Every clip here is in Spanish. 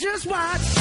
just watch.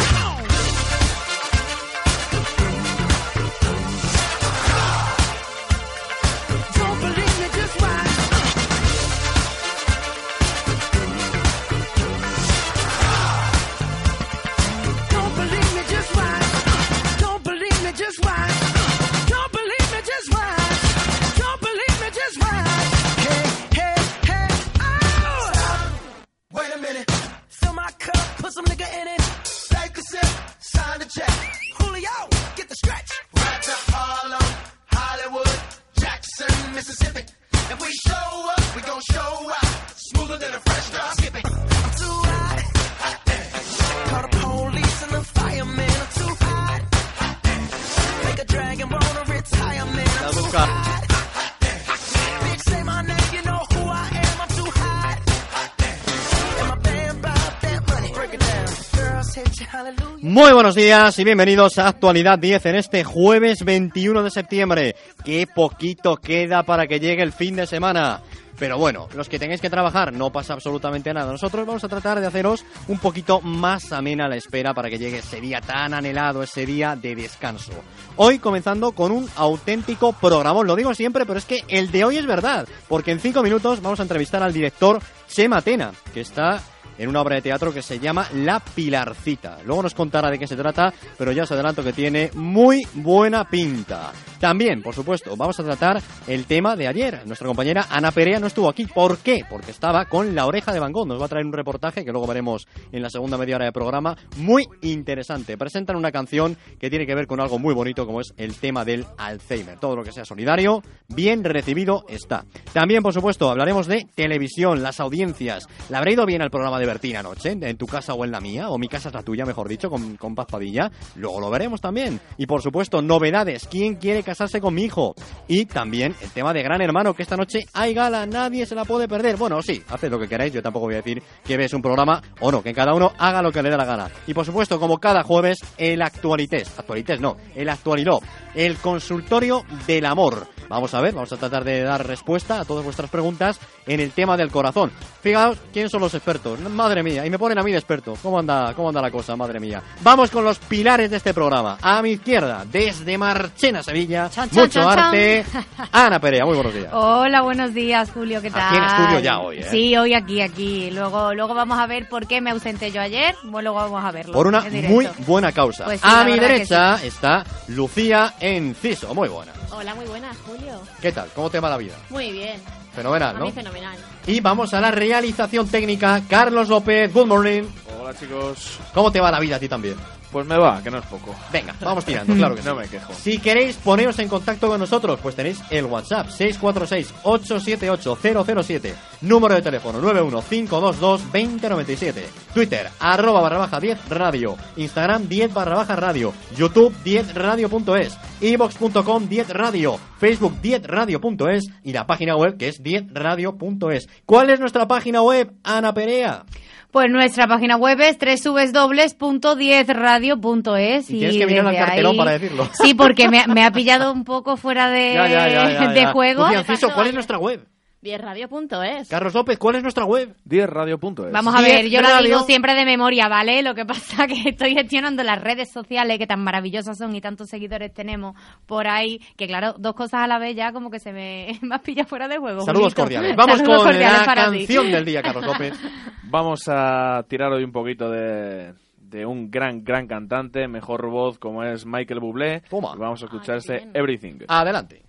Muy buenos días y bienvenidos a Actualidad 10 en este jueves 21 de septiembre. Qué poquito queda para que llegue el fin de semana. Pero bueno, los que tengáis que trabajar no pasa absolutamente nada. Nosotros vamos a tratar de haceros un poquito más amena la espera para que llegue ese día tan anhelado, ese día de descanso. Hoy comenzando con un auténtico programón. Lo digo siempre, pero es que el de hoy es verdad. Porque en cinco minutos vamos a entrevistar al director Chema que está en una obra de teatro que se llama La Pilarcita. Luego nos contará de qué se trata, pero ya os adelanto que tiene muy buena pinta. También, por supuesto, vamos a tratar el tema de ayer. Nuestra compañera Ana Perea no estuvo aquí. ¿Por qué? Porque estaba con la oreja de Van Gogh. Nos va a traer un reportaje que luego veremos en la segunda media hora de programa. Muy interesante. Presentan una canción que tiene que ver con algo muy bonito como es el tema del Alzheimer. Todo lo que sea solidario, bien recibido está. También, por supuesto, hablaremos de televisión, las audiencias. ¿Le habrá ido bien al programa de Anoche? ¿En tu casa o en la mía? ¿O mi casa es la tuya, mejor dicho, con, con Paz? Luego lo veremos también. Y, por supuesto, novedades. ¿Quién quiere casarse con mi hijo? Y también el tema de Gran Hermano, que esta noche hay gala, nadie se la puede perder. Bueno, sí, haced lo que queráis, yo tampoco voy a decir que ves un programa o no, que cada uno haga lo que le dé la gana. Y, por supuesto, como cada jueves, el Actualités. Actualités no, el Actualiló. El consultorio del amor. Vamos a ver, vamos a tratar de dar respuesta a todas vuestras preguntas en el tema del corazón. Fijaos quién son los expertos. Madre mía, y me ponen a mí de experto. ¿Cómo anda, cómo anda la cosa, madre mía? Vamos con los pilares de este programa. A mi izquierda, desde Marchena, Sevilla, Chan, chan, mucho chan, arte. Ana Perea, muy buenos días. Hola, buenos días, Julio, ¿qué tal? Aquí en estudio ya hoy, ¿eh? Sí, hoy aquí, aquí. Luego, luego vamos a ver por qué me ausenté yo ayer. Bueno, luego vamos a verlo. Por una muy buena causa. Pues sí, a mi derecha está Lucía Enciso, muy buena. Hola, muy buenas, Julio. ¿Qué tal? ¿Cómo te va la vida? Muy bien. Fenomenal, A ¿no? mí fenomenal. Y vamos a la realización técnica. Carlos López, good morning. Hola chicos, ¿Cómo te va la vida a ti también? Pues me va, que no es poco. Venga, vamos tirando, claro que sí. No me quejo. Si queréis poneros en contacto con nosotros, pues tenéis el WhatsApp 646-878-007, número de teléfono 91522-2097, Twitter arroba barra baja 10 radio, Instagram 10 barra baja radio, YouTube 10 radio.es, ibox.com 10 radio, Facebook 10 radio.es y la página web que es 10 radio.es. ¿Cuál es nuestra página web, Ana Perea? Pues nuestra página web es www.10radio.es. Y tienes que mirar al cartelón ahí- para decirlo. Sí, porque me, me ha pillado un poco fuera de, Ya, ya, ya, de juego. Enciso, pasó ¿cuál es nuestra web? 10radio.es. Carlos López, ¿cuál es nuestra web? 10radio.es. Vamos a 10 ver, yo lo digo siempre de memoria, ¿vale? Lo que pasa que estoy gestionando las redes sociales que tan maravillosas son y tantos seguidores tenemos por ahí, que claro, dos cosas a la vez ya como que se me, me has pillado fuera de juego. Saludos cordiales. Vamos Saludos con cordiales la ti. canción del día, Carlos López. Vamos a tirar hoy un poquito de, de un gran, gran cantante, mejor voz como es Michael Bublé. Toma. Y vamos a escuchar Ay, bien. Everything. Adelante.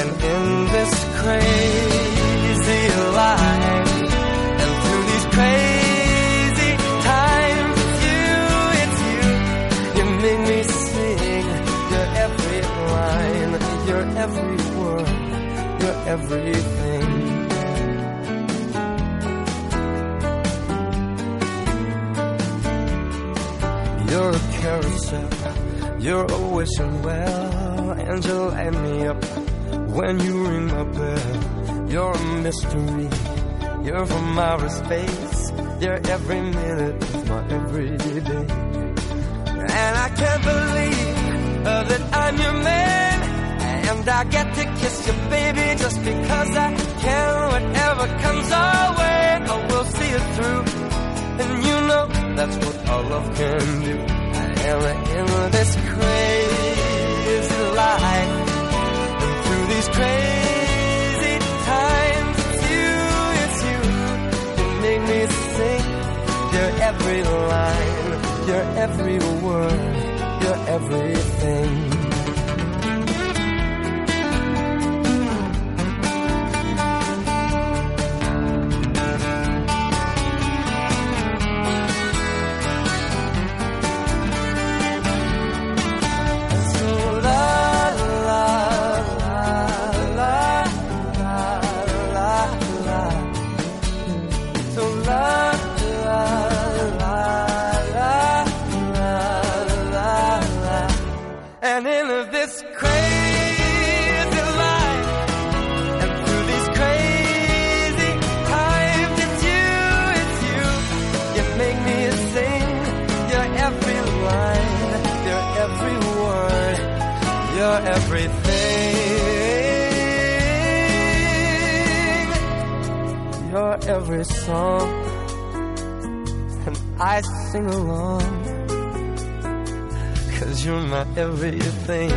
And in this crazy life, and through these crazy times, you, it's you. You make me sing. Your every line, your every word, your everything. You're a carousel, you're a wishing well, and you light me up when you ring my bell. You're a mystery, you're from outer space, you're every minute of my everyday. And I can't believe that I'm your man, and I get to kiss you, baby, just because I can. Whatever comes our way, I will see it through. And you know that's what all love can do. I am in this crazy life. Every line, your every word, your everything. Every song, and I sing along, cause you're my everything.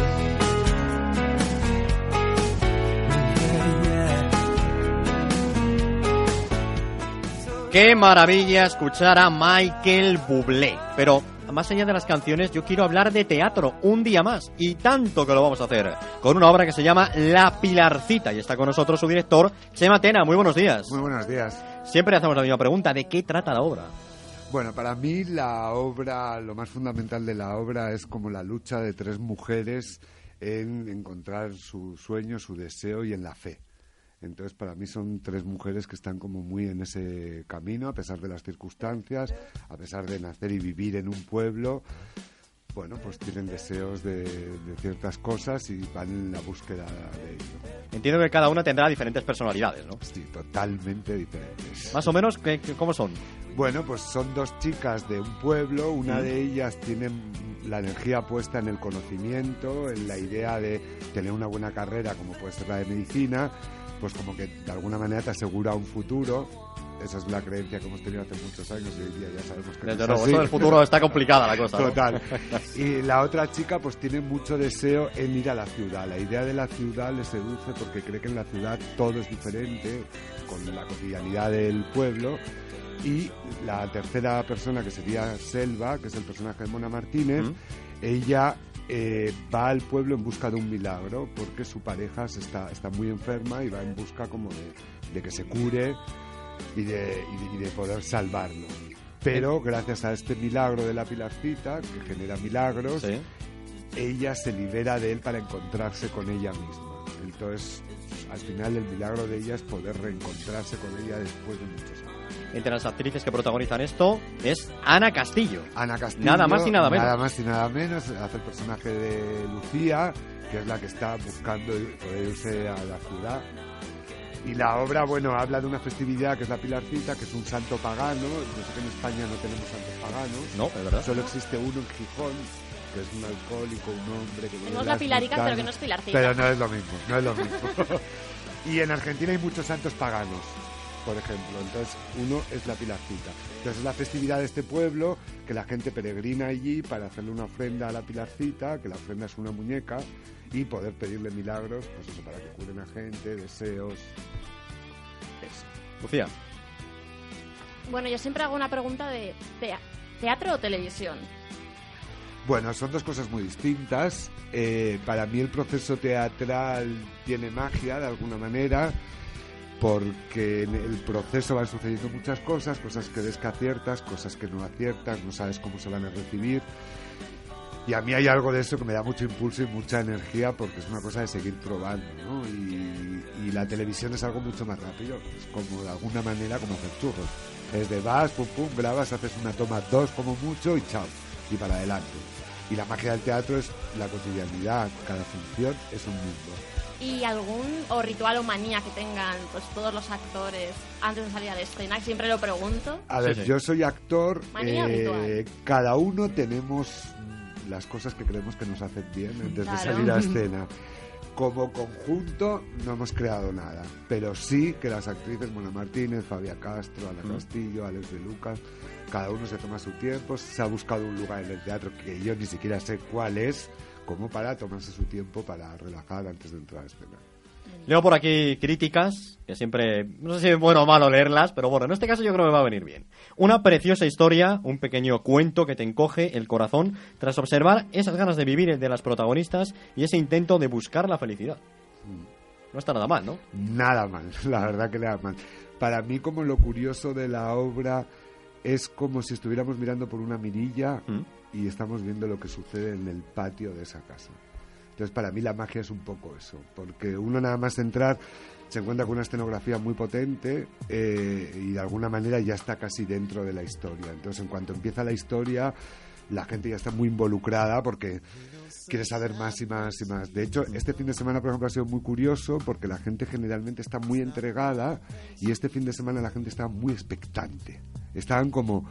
Qué maravilla escuchar a Michael Bublé. Pero más allá de las canciones, yo quiero hablar de teatro un día más. Y tanto que lo vamos a hacer. Con una obra que se llama La Pilarcita. Y está con nosotros su director, Chema Tena. Muy buenos días. Muy buenos días. Siempre hacemos la misma pregunta. ¿De qué trata la obra? Bueno, para mí la obra, lo más fundamental de la obra es como la lucha de tres mujeres en encontrar su sueño, su deseo y en la fe. Entonces, para mí son tres mujeres que están como muy en ese camino, a pesar de las circunstancias, a pesar de nacer y vivir en un pueblo. Bueno, pues tienen deseos de, de ciertas cosas y van en la búsqueda de ello. Entiendo que cada una tendrá diferentes personalidades, ¿no? Sí, totalmente diferentes. Más o menos, ¿qué- qué- ¿cómo son? Bueno, pues son dos chicas de un pueblo, una de ellas tiene la energía puesta en el conocimiento, en la idea de tener una buena carrera como puede ser la de medicina, pues como que de alguna manera te asegura un futuro. Esa es la creencia que hemos tenido hace muchos años y hoy día ya sabemos que no Desde es luego, eso del futuro está complicada la cosa. ¿no? Total. Y la otra chica pues tiene mucho deseo en ir a la ciudad. La idea de la ciudad le seduce porque cree que en la ciudad todo es diferente con la cotidianidad del pueblo. Y la tercera persona que sería Selva, que es el personaje de Mona Martínez, Mm. ella eh, va al pueblo en busca de un milagro porque su pareja se está, está muy enferma y va en busca como de, de que se cure y de, y de- y de poder salvarlo. Pero gracias a este milagro de la pilarcita, que genera milagros, Sí. ella se libera de él para encontrarse con ella misma. Entonces, al final el milagro de ella es poder reencontrarse con ella después de muchos años. Entre las actrices que protagonizan esto es Ana Castillo. Ana Castillo. Nada más y nada menos. Nada más y nada menos. Hace el personaje de Lucía, que es la que está buscando poder irse a la ciudad. Y la obra, bueno, habla de una festividad que es la Pilarcita, que es un santo pagano. Yo sé que en España no tenemos santos paganos. No, es verdad. Solo existe uno en Gijón, que es un alcohólico, un hombre que... Tenemos en la Pilarica, pero que no es Pilarcita. Pero no es lo mismo, no es lo mismo. y en Argentina hay muchos santos paganos, por ejemplo. Entonces, uno es la Pilarcita. Entonces, es la festividad de este pueblo, que la gente peregrina allí para hacerle una ofrenda a la Pilarcita, que la ofrenda es una muñeca, y poder pedirle milagros, pues eso, para que curen a gente, deseos... Eso. Lucía. Bueno, yo siempre hago una pregunta de tea- teatro o televisión. Bueno, son dos cosas muy distintas. Eh, para mí el proceso teatral tiene magia de alguna manera, porque en el proceso van sucediendo muchas cosas, cosas que ves que aciertas, cosas que no aciertas, no sabes cómo se van a recibir. Y a mí hay algo de eso que me da mucho impulso y mucha energía porque es una cosa de seguir probando, ¿no? Y, la televisión es algo mucho más rápido, es como de alguna manera como hacer churros. Es de vas, pum, pum, grabas, haces una toma, dos como mucho y chao, y para adelante. Y la magia del teatro es la cotidianidad, cada función es un mundo. ¿Y algún o ritual o manía que tengan pues todos los actores antes de salir a la escena? Que Siempre lo pregunto. A ver, Sí, sí. yo soy actor, Manía o eh, ritual. cada uno tenemos mm, las cosas que creemos que nos hacen bien antes Claro. de salir a escena. Como conjunto no hemos creado nada, pero sí que las actrices Mona Martínez, Fabia Castro, Ana Castillo, Alex de Lucas, cada uno se toma su tiempo, se ha buscado un lugar en el teatro que yo ni siquiera sé cuál es, como para tomarse su tiempo para relajar antes de entrar a escena. Leo por aquí críticas, que siempre, no sé si es bueno o malo leerlas, pero bueno, en este caso yo creo que va a venir bien. Una preciosa historia, un pequeño cuento que te encoge el corazón tras observar esas ganas de vivir de las protagonistas y ese intento de buscar la felicidad. No está nada mal, ¿no? Nada mal, la verdad que nada mal. Para mí como lo curioso de la obra es como si estuviéramos mirando por una mirilla Mm. y estamos viendo lo que sucede en el patio de esa casa. Entonces para mí la magia es un poco eso, porque uno nada más entrar se encuentra con una escenografía muy potente eh, y de alguna manera ya está casi dentro de la historia. Entonces en cuanto empieza la historia la gente ya está muy involucrada porque quiere saber más y más y más. De hecho, este fin de semana, por ejemplo, ha sido muy curioso porque la gente generalmente está muy entregada y este fin de semana la gente está muy expectante. Estaban como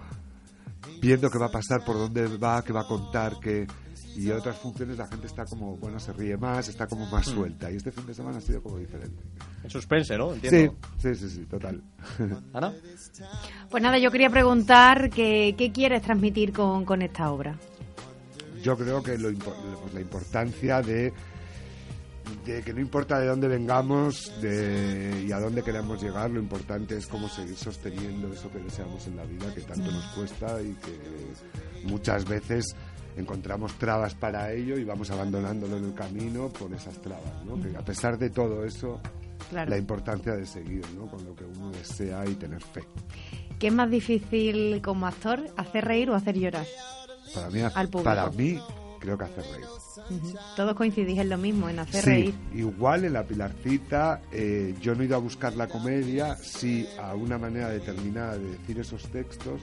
viendo qué va a pasar, por dónde va, qué va a contar, qué... Y otras funciones la gente está como, bueno, se ríe más, está como más suelta. Y este fin de semana ha sido como diferente. En suspense, ¿no? Sí, Entiendo. sí, sí, sí, total. Ana. Pues nada, yo quería preguntar que, qué quieres transmitir con, con esta obra. yo creo que lo pues, la importancia de, de que no importa de dónde vengamos de, y a dónde queramos llegar, lo importante es cómo seguir sosteniendo eso que deseamos en la vida, que tanto nos cuesta y que muchas veces encontramos trabas para ello y vamos abandonándolo en el camino por esas trabas, ¿no? Que a pesar de todo eso, Claro. la importancia de seguir, ¿no? Con lo que uno desea y tener fe. ¿Qué es más difícil como actor, hacer reír o hacer llorar? Para mí, Al público. para mí creo que hacer reír. Ujú. Todos coincidís en lo mismo, en hacer sí, reír. igual en la Pilarcita eh, yo no he ido a buscar la comedia, sí a una manera determinada de decir esos textos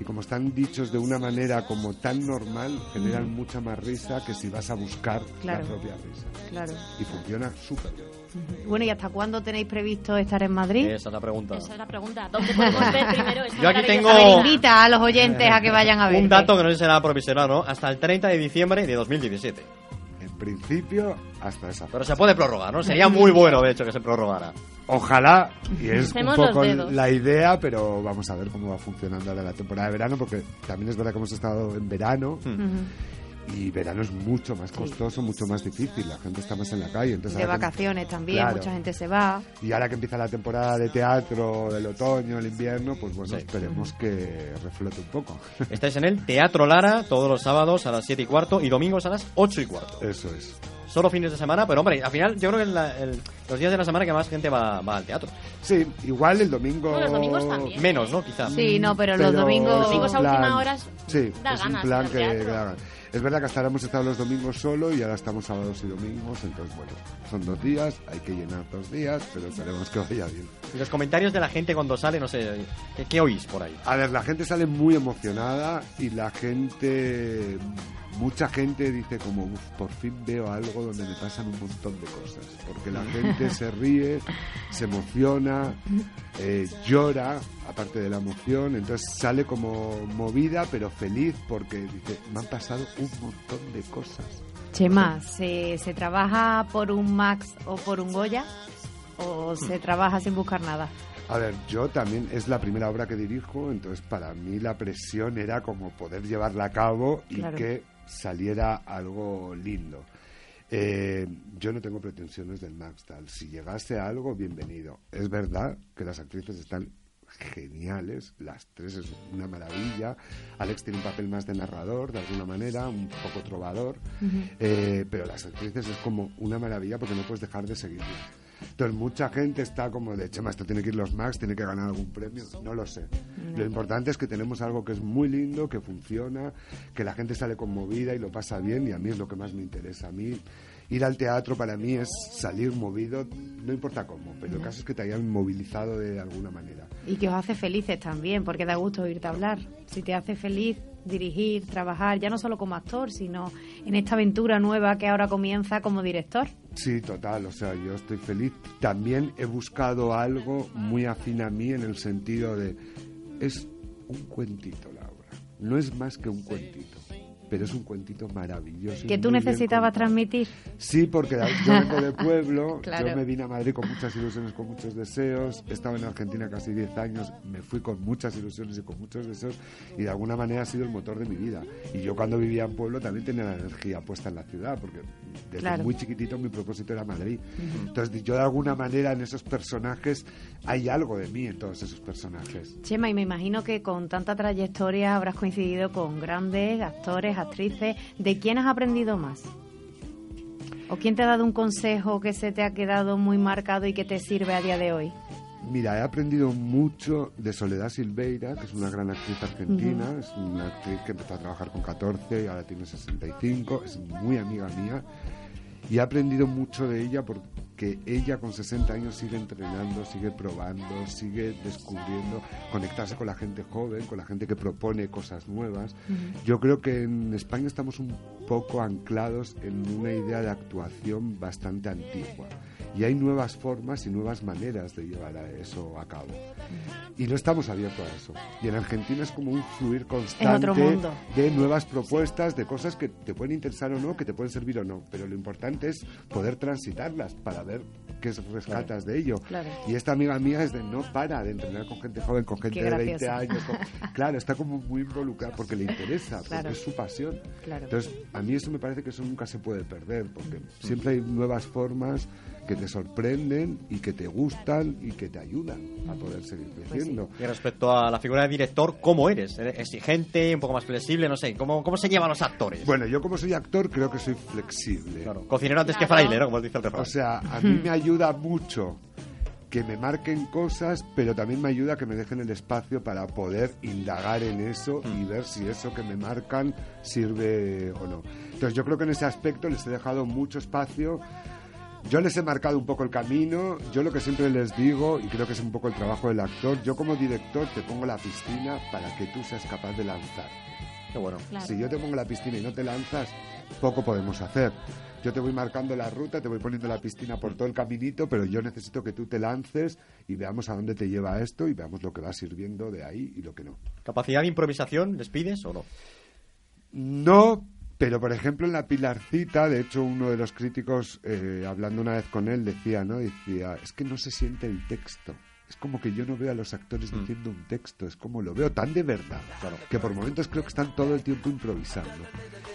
y como están dichos de una manera como tan normal, generan mucha más risa que si vas a buscar Claro. la propia risa. Claro. Y funciona súper bien. Bueno, ¿y hasta cuándo tenéis previsto estar en Madrid? Esa es la pregunta. Esa es la pregunta. ¿Dónde podemos ver primero Yo aquí tengo- A invita a los oyentes a que vayan a ver. Un dato que no sé si será provisional, ¿no? Hasta el 30 de diciembre de 2017. En principio, hasta esa Pero se puede prorrogar, ¿no? Sería muy bueno, de hecho, que se prorrogara. Ojalá, y es un poco la idea, pero vamos a ver cómo va funcionando ahora la temporada de verano, porque también es verdad que hemos estado en verano Ujú. Y verano es mucho más costoso, mucho más difícil, la gente está más en la calle. Entonces De que- vacaciones también, Claro. mucha gente se va. Y ahora que empieza la temporada de teatro del otoño, el invierno, pues bueno, Sí. esperemos que reflote un poco. Estáis en el Teatro Lara todos los sábados a las 7 y cuarto y domingos a las 8 y cuarto. Eso es. Solo fines de semana, pero hombre, al final yo creo que en la- el- los días de la semana que más gente va, va al teatro. Sí, igual el domingo... No, los domingos también. Menos, ¿no? Quizá. Sí, no, pero, los Pero domingos... es un domingos a última hora Sí, da es ganas un plan que, teatro. que da ganas. Es verdad que hasta ahora hemos estado los domingos solo y ahora estamos sábados y domingos, entonces bueno, son dos días, hay que llenar dos días, pero esperemos que vaya bien. Y los comentarios de la gente cuando sale, no sé, ¿qué, qué oís por ahí? A ver, la gente sale muy emocionada y la gente, mucha gente dice como, "Uf, por fin veo algo donde me pasan un montón de cosas, porque la gente se ríe, se emociona, eh, llora, aparte de la emoción, entonces sale como movida pero feliz porque dice, me han pasado un montón de cosas. Chema, ¿se, ¿se trabaja por un Max o por un Goya? ¿O se trabaja sin buscar nada? A ver, yo también es la primera obra que dirijo, entonces para mí la presión era como poder llevarla a cabo y Claro. que saliera algo lindo. Eh, yo no tengo pretensiones del Max tal. Si llegase a algo, bienvenido. Es verdad que las actrices están geniales, las tres es una maravilla. Alex tiene un papel más de narrador, de alguna manera, un poco trovador, Eh, pero las actrices es como una maravilla porque no puedes dejar de seguir viendo. Entonces mucha gente está como de, Chema, esto tiene que ir los Max, tiene que ganar algún premio. No lo sé. Lo importante es que tenemos algo que es muy lindo, que funciona, que la gente sale conmovida y lo pasa bien y a mí es lo que más me interesa. A mí Ir al teatro para mí es salir movido, no importa cómo, pero el caso es que te hayan movilizado de alguna manera. Y que os hace felices también, porque da gusto oírte hablar. Si te hace feliz dirigir, trabajar, ya no solo como actor, sino en esta aventura nueva que ahora comienza como director. Sí, total, o sea, yo estoy feliz. También he buscado algo muy afín a mí en el sentido de, es un cuentito la obra, no es más que un cuentito, pero es un cuentito maravilloso. Que tú necesitabas transmitir. Sí, porque yo vengo de pueblo, Claro. yo me vine a Madrid con muchas ilusiones, con muchos deseos, he estado en Argentina casi 10 años, me fui con muchas ilusiones y con muchos deseos y de alguna manera ha sido el motor de mi vida. Y yo cuando vivía en pueblo también tenía la energía puesta en la ciudad, porque desde Claro. muy chiquitito mi propósito era Madrid. Entonces yo de alguna manera en esos personajes hay algo de mí en todos esos personajes. Chema, y me imagino que con tanta trayectoria habrás coincidido con grandes actores, actrices. ¿De quién has aprendido más? ¿O quién te ha dado un consejo que se te ha quedado muy marcado y que te sirve a día de hoy? Mira, he aprendido mucho de Soledad Silveira, que es una gran actriz argentina, es una actriz que empezó a trabajar con 14 y ahora tiene 65, es muy amiga mía. Y he aprendido mucho de ella porque ella con 60 años sigue entrenando, sigue probando, sigue descubriendo, conectarse con la gente joven, con la gente que propone cosas nuevas. Yo creo que en España estamos un poco anclados en una idea de actuación bastante antigua. Y hay nuevas formas y nuevas maneras de llevar a eso a cabo. Y no estamos abiertos a eso. Y en Argentina es como un fluir constante de nuevas propuestas, de cosas que te pueden interesar o no, que te pueden servir o no. Pero lo importante es poder transitarlas para ver qué rescatas de ello. Claro. Y esta amiga mía es de no para de entrenar con gente joven, con gente Qué de 20 graciosa. años. con- claro, está como muy involucrada porque le interesa, Claro. porque es su pasión. Claro. Entonces, a mí eso me parece que eso nunca se puede perder, porque siempre hay nuevas formas que te sorprenden y que te gustan y que te ayudan a poder seguir Pues creciendo. Y respecto a la figura de director, ¿cómo eres? ¿Eres exigente, un poco más flexible? No sé, ¿cómo, cómo se llevan los actores? Bueno, yo como soy actor creo que soy flexible. Claro, cocinero antes que Claro. fraile, ¿no? Como dice el refrán. O sea, a mí me ayuda mucho que me marquen cosas, pero también me ayuda que me dejen el espacio para poder indagar en eso y ver si eso que me marcan sirve o no. Entonces yo creo que en ese aspecto les he dejado mucho espacio. Yo les he marcado un poco el camino, yo lo que siempre les digo, y creo que es un poco el trabajo del actor, yo como director te pongo la piscina para que tú seas capaz de lanzar. Qué bueno. Claro. Si yo te pongo la piscina y no te lanzas, poco podemos hacer. Yo te voy marcando la ruta, te voy poniendo la piscina por todo el caminito, pero yo necesito que tú te lances y veamos a dónde te lleva esto y veamos lo que va sirviendo de ahí y lo que no. ¿Capacidad de improvisación les pides o no? No, pero por ejemplo en la Pilarcita, de hecho uno de los críticos, eh, hablando una vez con él, decía, ¿no? Decía, es que no se siente el texto. Es como que yo no veo a los actores diciendo un texto, es como lo veo tan de verdad, que por momentos creo que están todo el tiempo improvisando.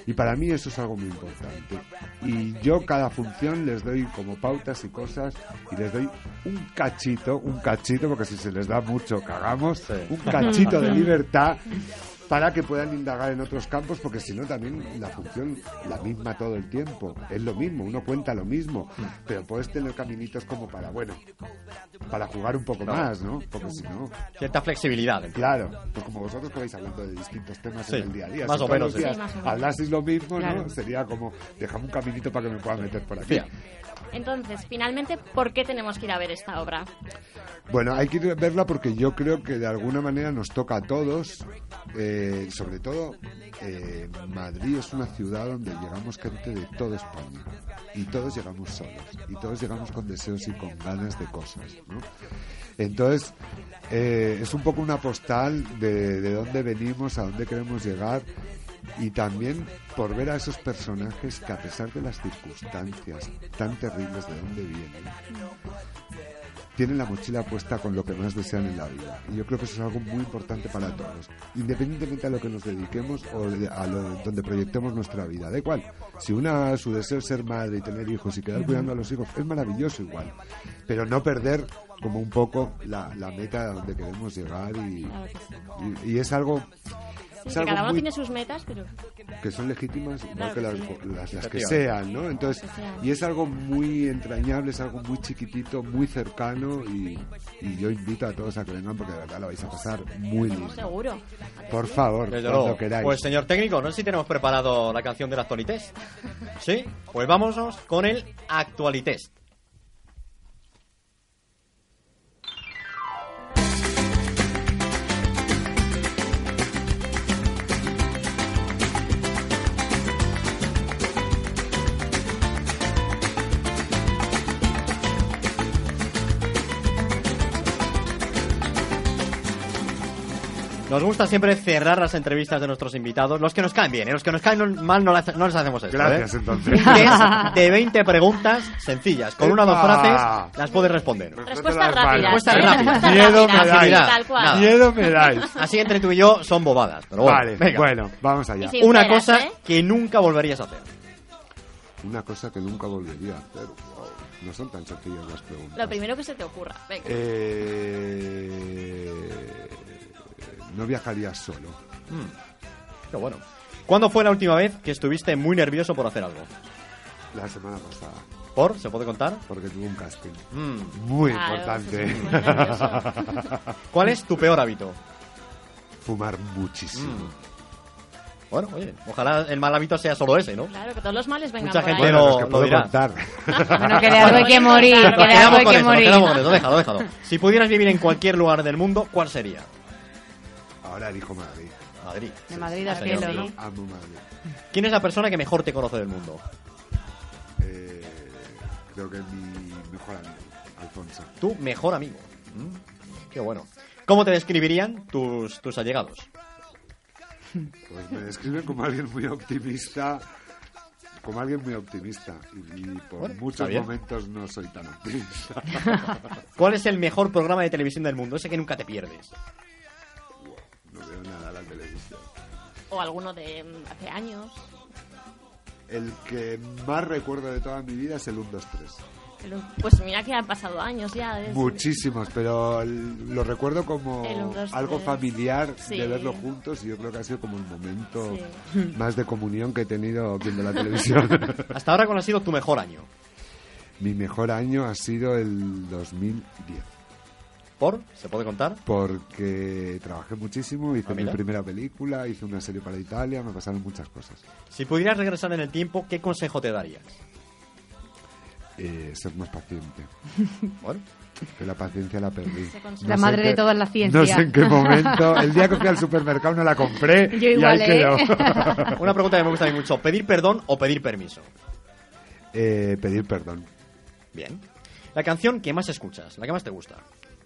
Y para mí eso es algo muy importante. Y yo cada función les doy como pautas y cosas y les doy un cachito, un cachito, porque si se les da mucho cagamos, un cachito de libertad para que puedan indagar en otros campos, porque si no también la función la misma todo el tiempo, es lo mismo, uno cuenta lo mismo, pero puedes tener caminitos como para, bueno, para jugar un poco más, ¿no? Porque si no, Cierta flexibilidad. claro, pues como vosotros que vais hablando de distintos temas Sí, en el día a día, más si o menos, días sí. Más hablaseis lo mismo, Claro. ¿no? Sería como, déjame un caminito para que me pueda meter por aquí. Entonces, finalmente, ¿por qué tenemos que ir a ver esta obra? Bueno, hay que ir a verla porque yo creo que de alguna manera nos toca a todos. eh, sobre todo, eh, Madrid es una ciudad donde llegamos gente de toda España. Y todos llegamos solos. Y todos llegamos con deseos y con ganas de cosas. ¿no? Entonces, eh, es un poco una postal de, de dónde venimos, a dónde queremos llegar. Y también por ver a esos personajes que a pesar de las circunstancias tan terribles de dónde vienen, tienen la mochila puesta con lo que más desean en la vida. Y yo creo que eso es algo muy importante para todos, independientemente a lo que nos dediquemos o a lo, donde proyectemos nuestra vida. Da igual, si una su deseo es ser madre y tener hijos y quedar cuidando a los hijos, es maravilloso igual. Pero no perder como un poco la, la meta a donde queremos llegar y, y- y es algo Es que cada uno muy- tiene sus metas, pero que son legítimas igual Claro que que las, sí. las- las que sean, ¿no? Entonces, y es algo muy entrañable, es algo muy chiquitito, muy cercano y, y yo invito a todos a que vengan porque de verdad lo vais a pasar muy lindo. seguro. Por favor, Desde cuando luego. queráis. Pues señor técnico, no sé si tenemos preparado la canción del Actualitest. ¿Sí? Pues vámonos con el Actualitest. Nos gusta siempre cerrar las entrevistas de nuestros invitados, los que nos caen bien, ¿eh? los que nos caen mal no, las- no les hacemos esto. Gracias, ¿eh? entonces. Que es de 20 preguntas sencillas, con una o dos frases las puedes responder. Respuestas rápidas. Respuestas ¿eh? rápidas. Miedo me dais. Tal cual. Nada. Miedo me dais. Así entre tú y yo son bobadas, pero bueno, vale, venga. bueno, vamos allá. Una cosa ¿eh? que nunca volverías a hacer. Una cosa que nunca volvería a hacer. Wow, No son tan sencillas las preguntas. Lo primero que se te ocurra. Venga. Eh, no viajaría solo. Pero bueno. ¿Cuándo fue la última vez que estuviste muy nervioso por hacer algo? La semana pasada, ¿Por? ¿Se puede contar? porque tuve un casting. Mm. Muy Claro, importante. es. ¿Cuál es tu peor hábito? Fumar muchísimo. Mm. Bueno, oye, ojalá el mal hábito sea solo ese, ¿no? Claro, que todos los males vengan Mucha por gente ahí. no- Bueno, los que lo puedo dirá. contar. Bueno, que de algo hay que morir, que de algo hay con que morir. eso, déjalo, déjalo. Si pudieras vivir en cualquier lugar del mundo, ¿cuál sería? Ahora elijo Madrid. Madrid. De Madrid al Ah, señor. cielo, ¿no? Amo Madrid. ¿Quién es la persona que mejor te conoce del mundo? Eh, creo que es mi mejor amigo, Alfonso. Tu mejor amigo. Mm, Qué bueno. ¿Cómo te describirían tus, tus allegados? Pues me describen como alguien muy optimista. Como alguien muy optimista. Y, y por Bueno, muchos momentos no soy tan optimista. ¿Cuál es el mejor programa de televisión del mundo? Ese que nunca te pierdes. Veo nada a la televisión. O alguno de mm, hace años. El que más recuerdo de toda mi vida es el 1, 2, 3. Pero, Pues mira que han pasado años ya. desde- Muchísimos, pero lo recuerdo como dos, algo familiar Sí. de verlo juntos y yo creo que ha sido como el momento Sí. más de comunión que he tenido viendo la televisión. Hasta ahora, ¿cuál ha sido tu mejor año? Mi mejor año ha sido el 2010, ¿Por? ¿Se puede contar? porque trabajé muchísimo, hice Ah, mi primera película, hice una serie para Italia, me pasaron muchas cosas. Si pudieras regresar en el tiempo, ¿qué consejo te darías? Eh, ser más paciente, Bueno, que la paciencia la perdí. Consigue. La madre de todas las No ciencias. sé en qué momento. El día que fui al supermercado no la compré. Yo y igual, ahí ¿eh? quedó. una pregunta que me gusta a mí mucho. ¿Pedir perdón o pedir permiso? Eh, pedir perdón. Bien. La canción que más escuchas, la que más te gusta.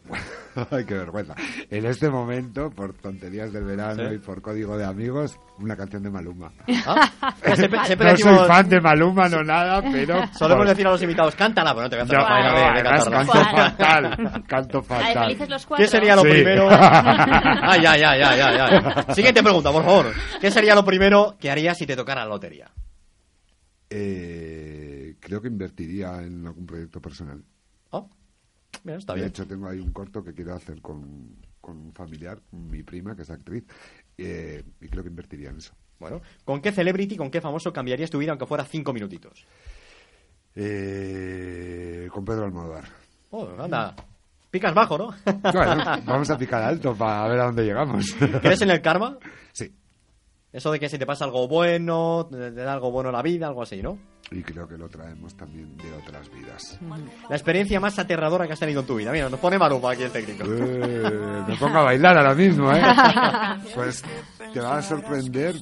Ay, qué vergüenza. En este momento, por tonterías del verano Sí. y por código de amigos, una canción de Maluma. ¿Ah? Que siempre, siempre no decimos- soy fan de Maluma, no nada, pero... Solemos por- decir a los invitados, cántala, pero no te voy a hacer la de- de cantarla. canto fatal. Canto fatal. Los. ¿Qué sería lo Sí. primero? Ay, ay, ay, ay, ay, ay. Siguiente pregunta, por favor. ¿Qué sería lo primero que harías si te tocara la lotería? Eh, creo que invertiría en algún proyecto personal. Oh, está de bien. hecho, tengo ahí un corto que quiero hacer con, con un familiar, mi prima, que es actriz, eh, y creo que invertiría en eso. Bueno, ¿con qué celebrity, con qué famoso cambiarías tu vida aunque fuera cinco minutitos? Eh, con Pedro Almodóvar. Oh, anda. Picas bajo, ¿no? Bueno, vamos a picar alto para ver a dónde llegamos. ¿Crees en el karma? Sí, Eso de que si te pasa algo bueno, te te da algo bueno la vida, algo así, ¿no? Y creo que lo traemos también de otras vidas. La experiencia más aterradora que has tenido en tu vida. Mira, nos pone Maluma aquí el técnico. Eh, me pongo a bailar ahora mismo, ¿eh? Pues te va a sorprender,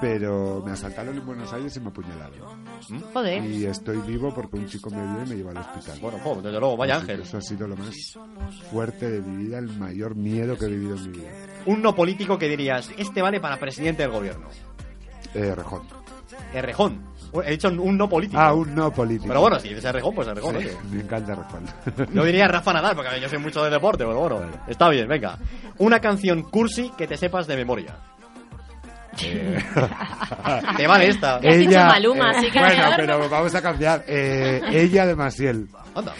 pero me asaltaron en Buenos Aires y me apuñalaron. Joder. Y estoy vivo porque un chico me vio y me llevó al hospital. Bueno, jo, desde luego, vaya Así ángel. Eso ha sido lo más fuerte de mi vida, el mayor miedo que he vivido en mi vida. Un no político que dirías, este vale para presidente del gobierno. Eh, Rejón. Errejón. He dicho un no político. Ah, un no político. Pero bueno, si dices Errejón, pues Errejón. Sí, me encanta Rejón. Yo diría Rafa Nadal, porque yo soy mucho de deporte, pero bueno, está bien, venga. Una canción cursi que te sepas de memoria. Eh, Te vale esta. Dicho Maluma, así que- Bueno, pero vamos a cambiar. Eh, ella de Masiel. Anda.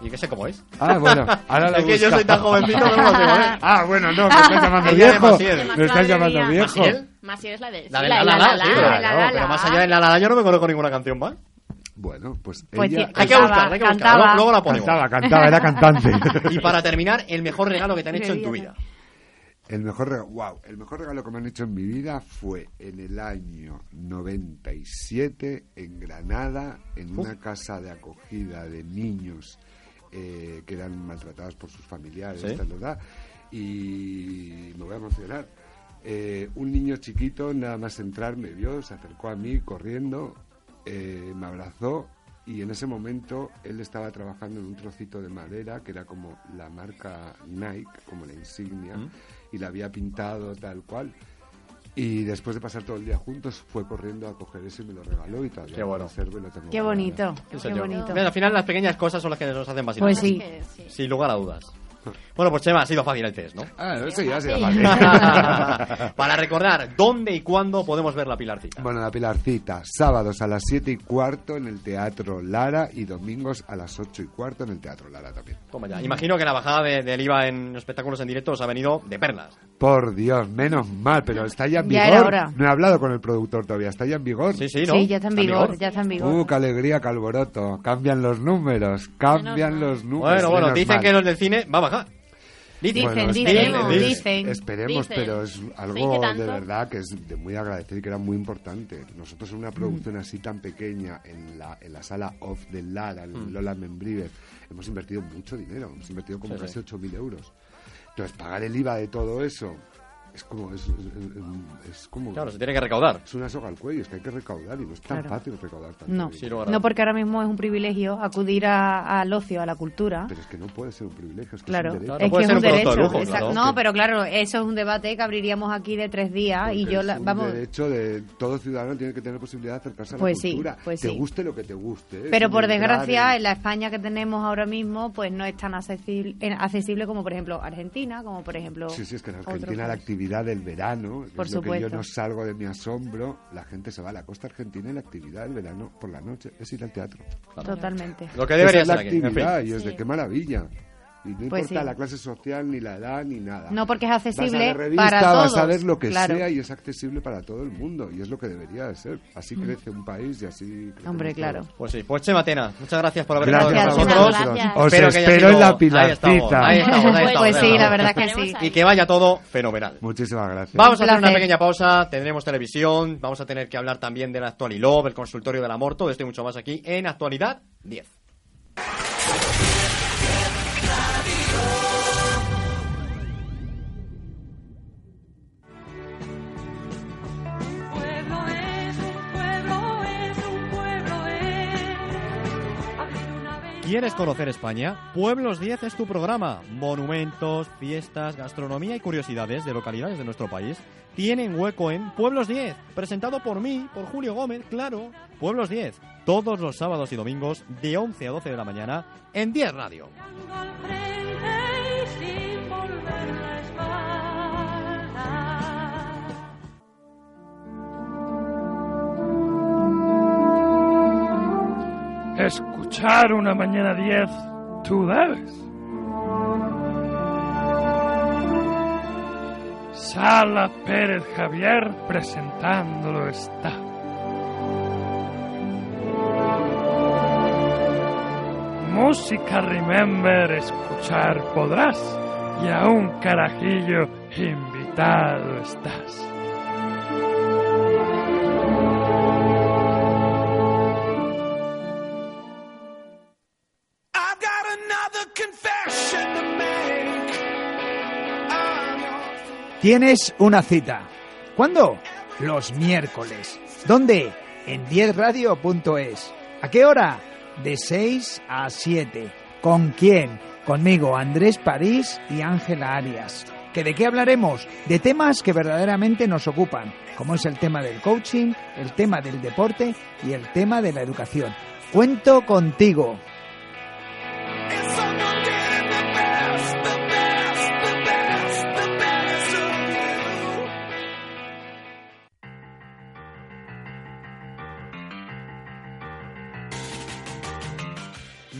Y que sé cómo es. Ah, bueno, ahora la Es que yo soy tan jovencito que no lo es. Ah, bueno, no, me estás llamando viejo. Me estás llamando viejo. ¿Maciel? Es la de... La de la la la, pero más allá de la la la yo no me conozco ninguna canción más. Bueno, pues Pues ella Hay que buscarla, hay que cantaba. Luego, luego la ponemos. cantaba, cantaba, era cantante. Y para terminar, el mejor regalo que te han hecho en tu vida. El mejor regalo, wow, el mejor regalo que me han hecho en mi vida fue en el año 97 en Granada, en una casa de acogida de niños eh, que eran maltratados por sus familiares, Sí. tal, tal, tal, y me voy a emocionar. Eh, un niño chiquito, nada más entrar, me vio, se acercó a mí corriendo, eh, me abrazó y en ese momento él estaba trabajando en un trocito de madera que era como la marca Nike, como la insignia, Mm. y la había pintado tal cual. Y después de pasar todo el día juntos, fue corriendo a coger eso y me lo regaló y todavía Qué bueno. lo tengo Qué bonito, qué bonito. Ves, Al final las pequeñas cosas son las que nos hacen más Pues sí. Sin lugar a dudas. Bueno, pues Chema, ha sido fácil el test, ¿no? Ah, sí, ya se Sí. Para recordar, ¿dónde y cuándo podemos ver la Pilarcita? Bueno, la Pilarcita, sábados a las 7 y cuarto en el Teatro Lara y domingos a las 8 y cuarto en el Teatro Lara también. Toma ya. Imagino que la bajada de- del IVA en espectáculos en directo os ha venido de perlas. Por Dios, menos mal, pero está ya en Ya vigor. hora. No he hablado con el productor todavía, está ya en vigor. Sí, sí, ¿no? Sí, ya está en vigor, ya está en vigor. Uh, qué alegría, qué alboroto. Cambian los números, cambian Menos los números. Bueno, bueno, dicen mal. que los del cine va a bajar. Dicen. Dicen, Bueno, dicen, esperemos, dicen. Esperemos, Dicen. pero es algo ¿qué de verdad que es de muy agradecer y que era muy importante. Nosotros en una producción así tan pequeña, en la, en la sala off del Lara, en el Lola Membrives, hemos invertido mucho dinero, hemos invertido como Sí, casi sí. 8.000 euros. Entonces, pagar el IVA de todo eso es como... Es, es- es como Claro, se tiene que recaudar. es una soga al cuello, es que hay que recaudar y no es tan Claro. fácil recaudar tanto No. Sí, no porque ahora mismo es un privilegio acudir a- al ocio, a la cultura. Pero es que no puede ser un privilegio, es que Claro, es un derecho. Claro, es puede que es ser un de derecho. lujo, exacto. No, pero claro, eso es un debate que abriríamos aquí de tres días y Porque yo, es la- vamos, derecho de todo ciudadano tiene que tener posibilidad de acercarse a la Pues sí, cultura. pues te sí. guste lo que te guste. ¿eh? pero por desgracia en- en la España que tenemos ahora mismo, pues no es tan accesible, en- accesible como por ejemplo Argentina, como por ejemplo. Sí, sí, es que en Argentina la países. Actividad del verano, Por es lo que yo no salgo de mi asombro, la gente se va a la costa argentina y la actividad del verano por la noche es ir al teatro. Totalmente. Lo que debería es la ser aquí. En fin. actividad y es Sí. de qué maravilla. Y no Pues importa sí. la clase social, ni la edad, ni nada. No, porque es Vas a accesible la revista, para vas todos. a ver lo que claro. sea y es accesible para todo el mundo. Y es lo que debería de ser. Así crece un país y así... Mm. Hombre, claro. todos. Pues sí, pues Chema Tena, muchas gracias por haber Gracias, estado con nosotros. gracias. Os Espero que haya espero en la Ahí estamos, pilarcita. ahí estamos, ahí estamos, Pues sí, la verdad que sí. Y que vaya todo fenomenal. Muchísimas gracias. Vamos a hacer una pequeña pausa, tendremos televisión, vamos a tener que hablar también del Actualilove, el consultorio del amor, todo esto y mucho más aquí en Actualidad 10. ¿Quieres conocer España? Pueblos 10 es tu programa. Monumentos, fiestas, gastronomía y curiosidades de localidades de nuestro país tienen hueco en Pueblos 10, presentado por mí, por Julio Gómez, claro. Pueblos 10, todos los sábados y domingos de 11 a 12 de la mañana en 10 Radio. Una mañana 10, tú debes. Sala Pérez Javier presentándolo está. Música Remember escuchar podrás y a un carajillo invitado estás. Tienes una cita. ¿Cuándo? Los miércoles. ¿Dónde? En 10radio.es. ¿A qué hora? De 6 a 7. ¿Con quién? Conmigo, Andrés París y Ángela Arias. ¿Que ¿De qué hablaremos? De temas que verdaderamente nos ocupan, como es el tema del coaching, el tema del deporte y el tema de la educación. Cuento contigo.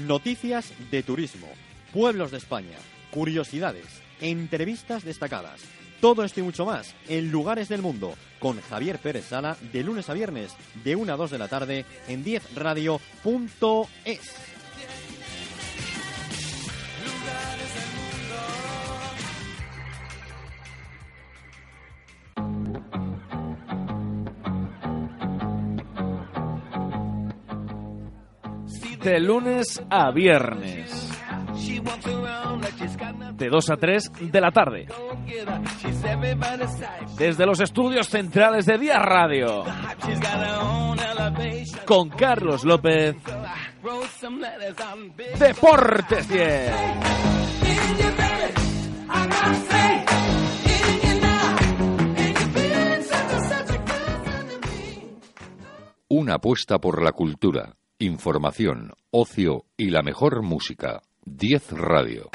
Noticias de turismo, pueblos de España, curiosidades, entrevistas destacadas. Todo esto y mucho más en Lugares del Mundo con Javier Pérez Sala de lunes a viernes de 1 a 2 de la tarde en 10radio.es. De lunes a viernes. De 2 a 3 de la tarde. Desde los estudios centrales de Día Radio. Con Carlos López. Deportes 10. Una apuesta por la cultura, información, ocio y la mejor música. 10 Radio.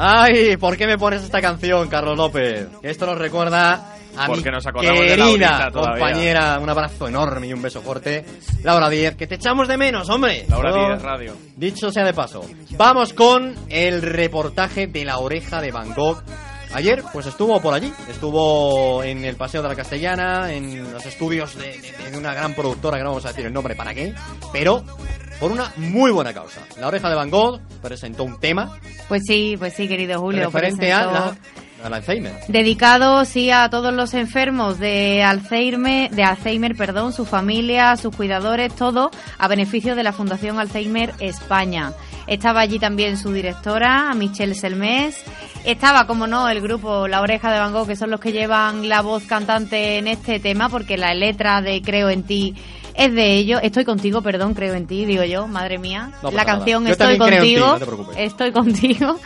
Ay, ¿por qué me pones esta canción, Carlos López? Esto nos recuerda a Porque mi nos querida compañera, un abrazo enorme y un beso fuerte, Laura Díez, que te echamos de menos, hombre. Laura Todo Díez Radio. Dicho sea de paso, vamos con el reportaje de la oreja de Van Gogh. Ayer, pues estuvo por allí, estuvo en el Paseo de la Castellana, en los estudios de, de- de una gran productora, que no vamos a decir el nombre para qué, pero por una muy buena causa. La oreja de Van Gogh presentó un tema Pues sí, pues sí, querido Julio. referente a presentó- la, al Alzheimer. Dedicado, sí, a todos los enfermos de Alzheimer, de Alzheimer, perdón, su familia, sus cuidadores, todo a beneficio de la Fundación Alzheimer España. Estaba allí también su directora, Michelle Selmés. Estaba, como no, el grupo La Oreja de Van Gogh, que son los que llevan la voz cantante en este tema, porque la letra de Creo en ti es de ellos. Estoy contigo, perdón, creo en ti, digo yo, madre mía. No la nada. canción Estoy ti, contigo. no. Estoy contigo.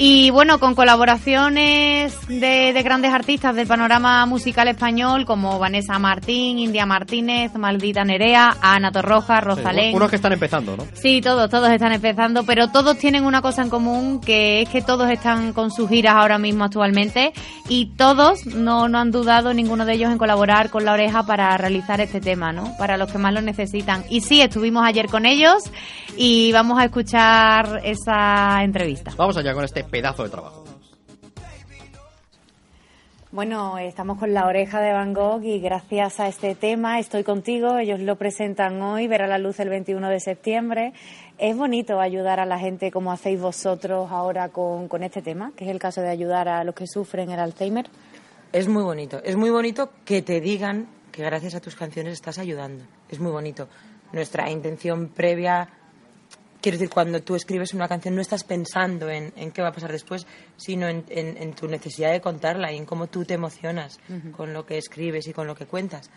Y bueno, con colaboraciones de, de grandes artistas del panorama musical español como Vanessa Martín, India Martínez, Maldita Nerea, Ana Torroja, Rosalén. Sí, unos que están empezando, ¿no? Sí, todos, todos están empezando, pero todos tienen una cosa en común, que es que todos están con sus giras ahora mismo actualmente y todos no, no han dudado ninguno de ellos en colaborar con La Oreja para realizar este tema, ¿no? Para los que más lo necesitan. Y sí, estuvimos ayer con ellos y vamos a escuchar esa entrevista. Vamos allá con este pedazo de trabajo. Bueno, estamos con la oreja de Van Gogh y gracias a este tema estoy contigo. Ellos lo presentan hoy, verá la luz el 21 de septiembre. Es bonito ayudar a la gente como hacéis vosotros ahora con, con este tema, que es el caso de ayudar a los que sufren el Alzheimer. Es muy bonito. Es muy bonito que te digan que gracias a tus canciones estás ayudando. Es muy bonito. Nuestra intención previa, quiero decir, cuando tú escribes una canción no estás pensando en, en qué va a pasar después, sino en, en- en tu necesidad de contarla y en cómo tú te emocionas con lo que escribes y con lo que cuentas.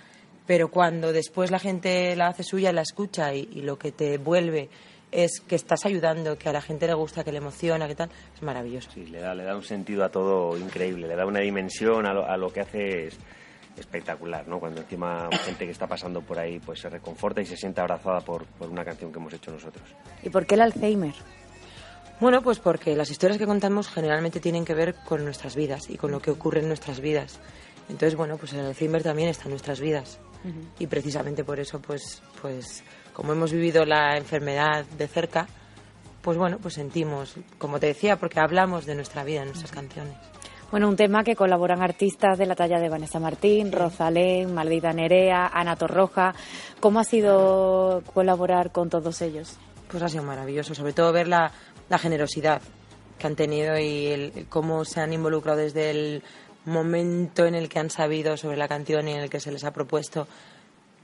Pero cuando después la gente la hace suya, la escucha y, y lo que te vuelve es que estás ayudando, que a la gente le gusta, que le emociona, que tal, es maravilloso. Sí, le da, le da un sentido a todo increíble, le da una dimensión a lo, a lo que hace es espectacular, ¿no? Cuando encima gente que está pasando por ahí pues se reconforta y se siente abrazada por, por una canción que hemos hecho nosotros. ¿Y por qué el Alzheimer? Bueno, pues porque las historias que contamos generalmente tienen que ver con nuestras vidas y con lo que ocurre en nuestras vidas. Entonces, bueno, pues el Alzheimer también está en nuestras vidas. Y precisamente por eso, pues, pues como hemos vivido la enfermedad de cerca, pues bueno, pues sentimos, como te decía, porque hablamos de nuestra vida en nuestras canciones. Bueno, un tema que colaboran artistas de la talla de Vanessa Martín, Rosalén, Maldita Nerea, Ana Torroja. ¿Cómo ha sido colaborar con todos ellos? Pues ha sido maravilloso, sobre todo ver la, la generosidad que han tenido y el, el cómo se han involucrado desde el momento en el que han sabido sobre la canción y en el que se les ha propuesto.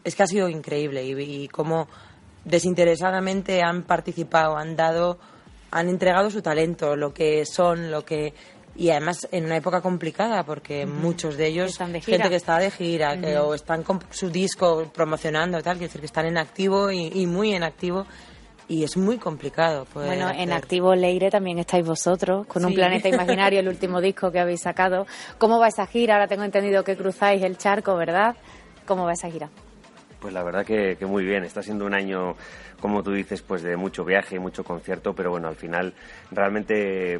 Es que ha sido increíble y, y cómo desinteresadamente han participado, han dado, han entregado su talento, lo que son, lo que y además en una época complicada porque muchos de ellos Están de gira. gente que está de gira que, o están con su disco promocionando tal, quiere decir que están en activo y, y muy en activo y es muy complicado. poder Bueno, en. Activo Leire también estáis vosotros, con un planeta imaginario, el último disco que habéis sacado. ¿Cómo va esa gira? Ahora tengo entendido que cruzáis el charco, ¿verdad? ¿Cómo va esa gira? Pues la verdad que, que muy bien. Está siendo un año, como tú dices, pues de mucho viaje, mucho concierto, pero bueno, al final realmente eh,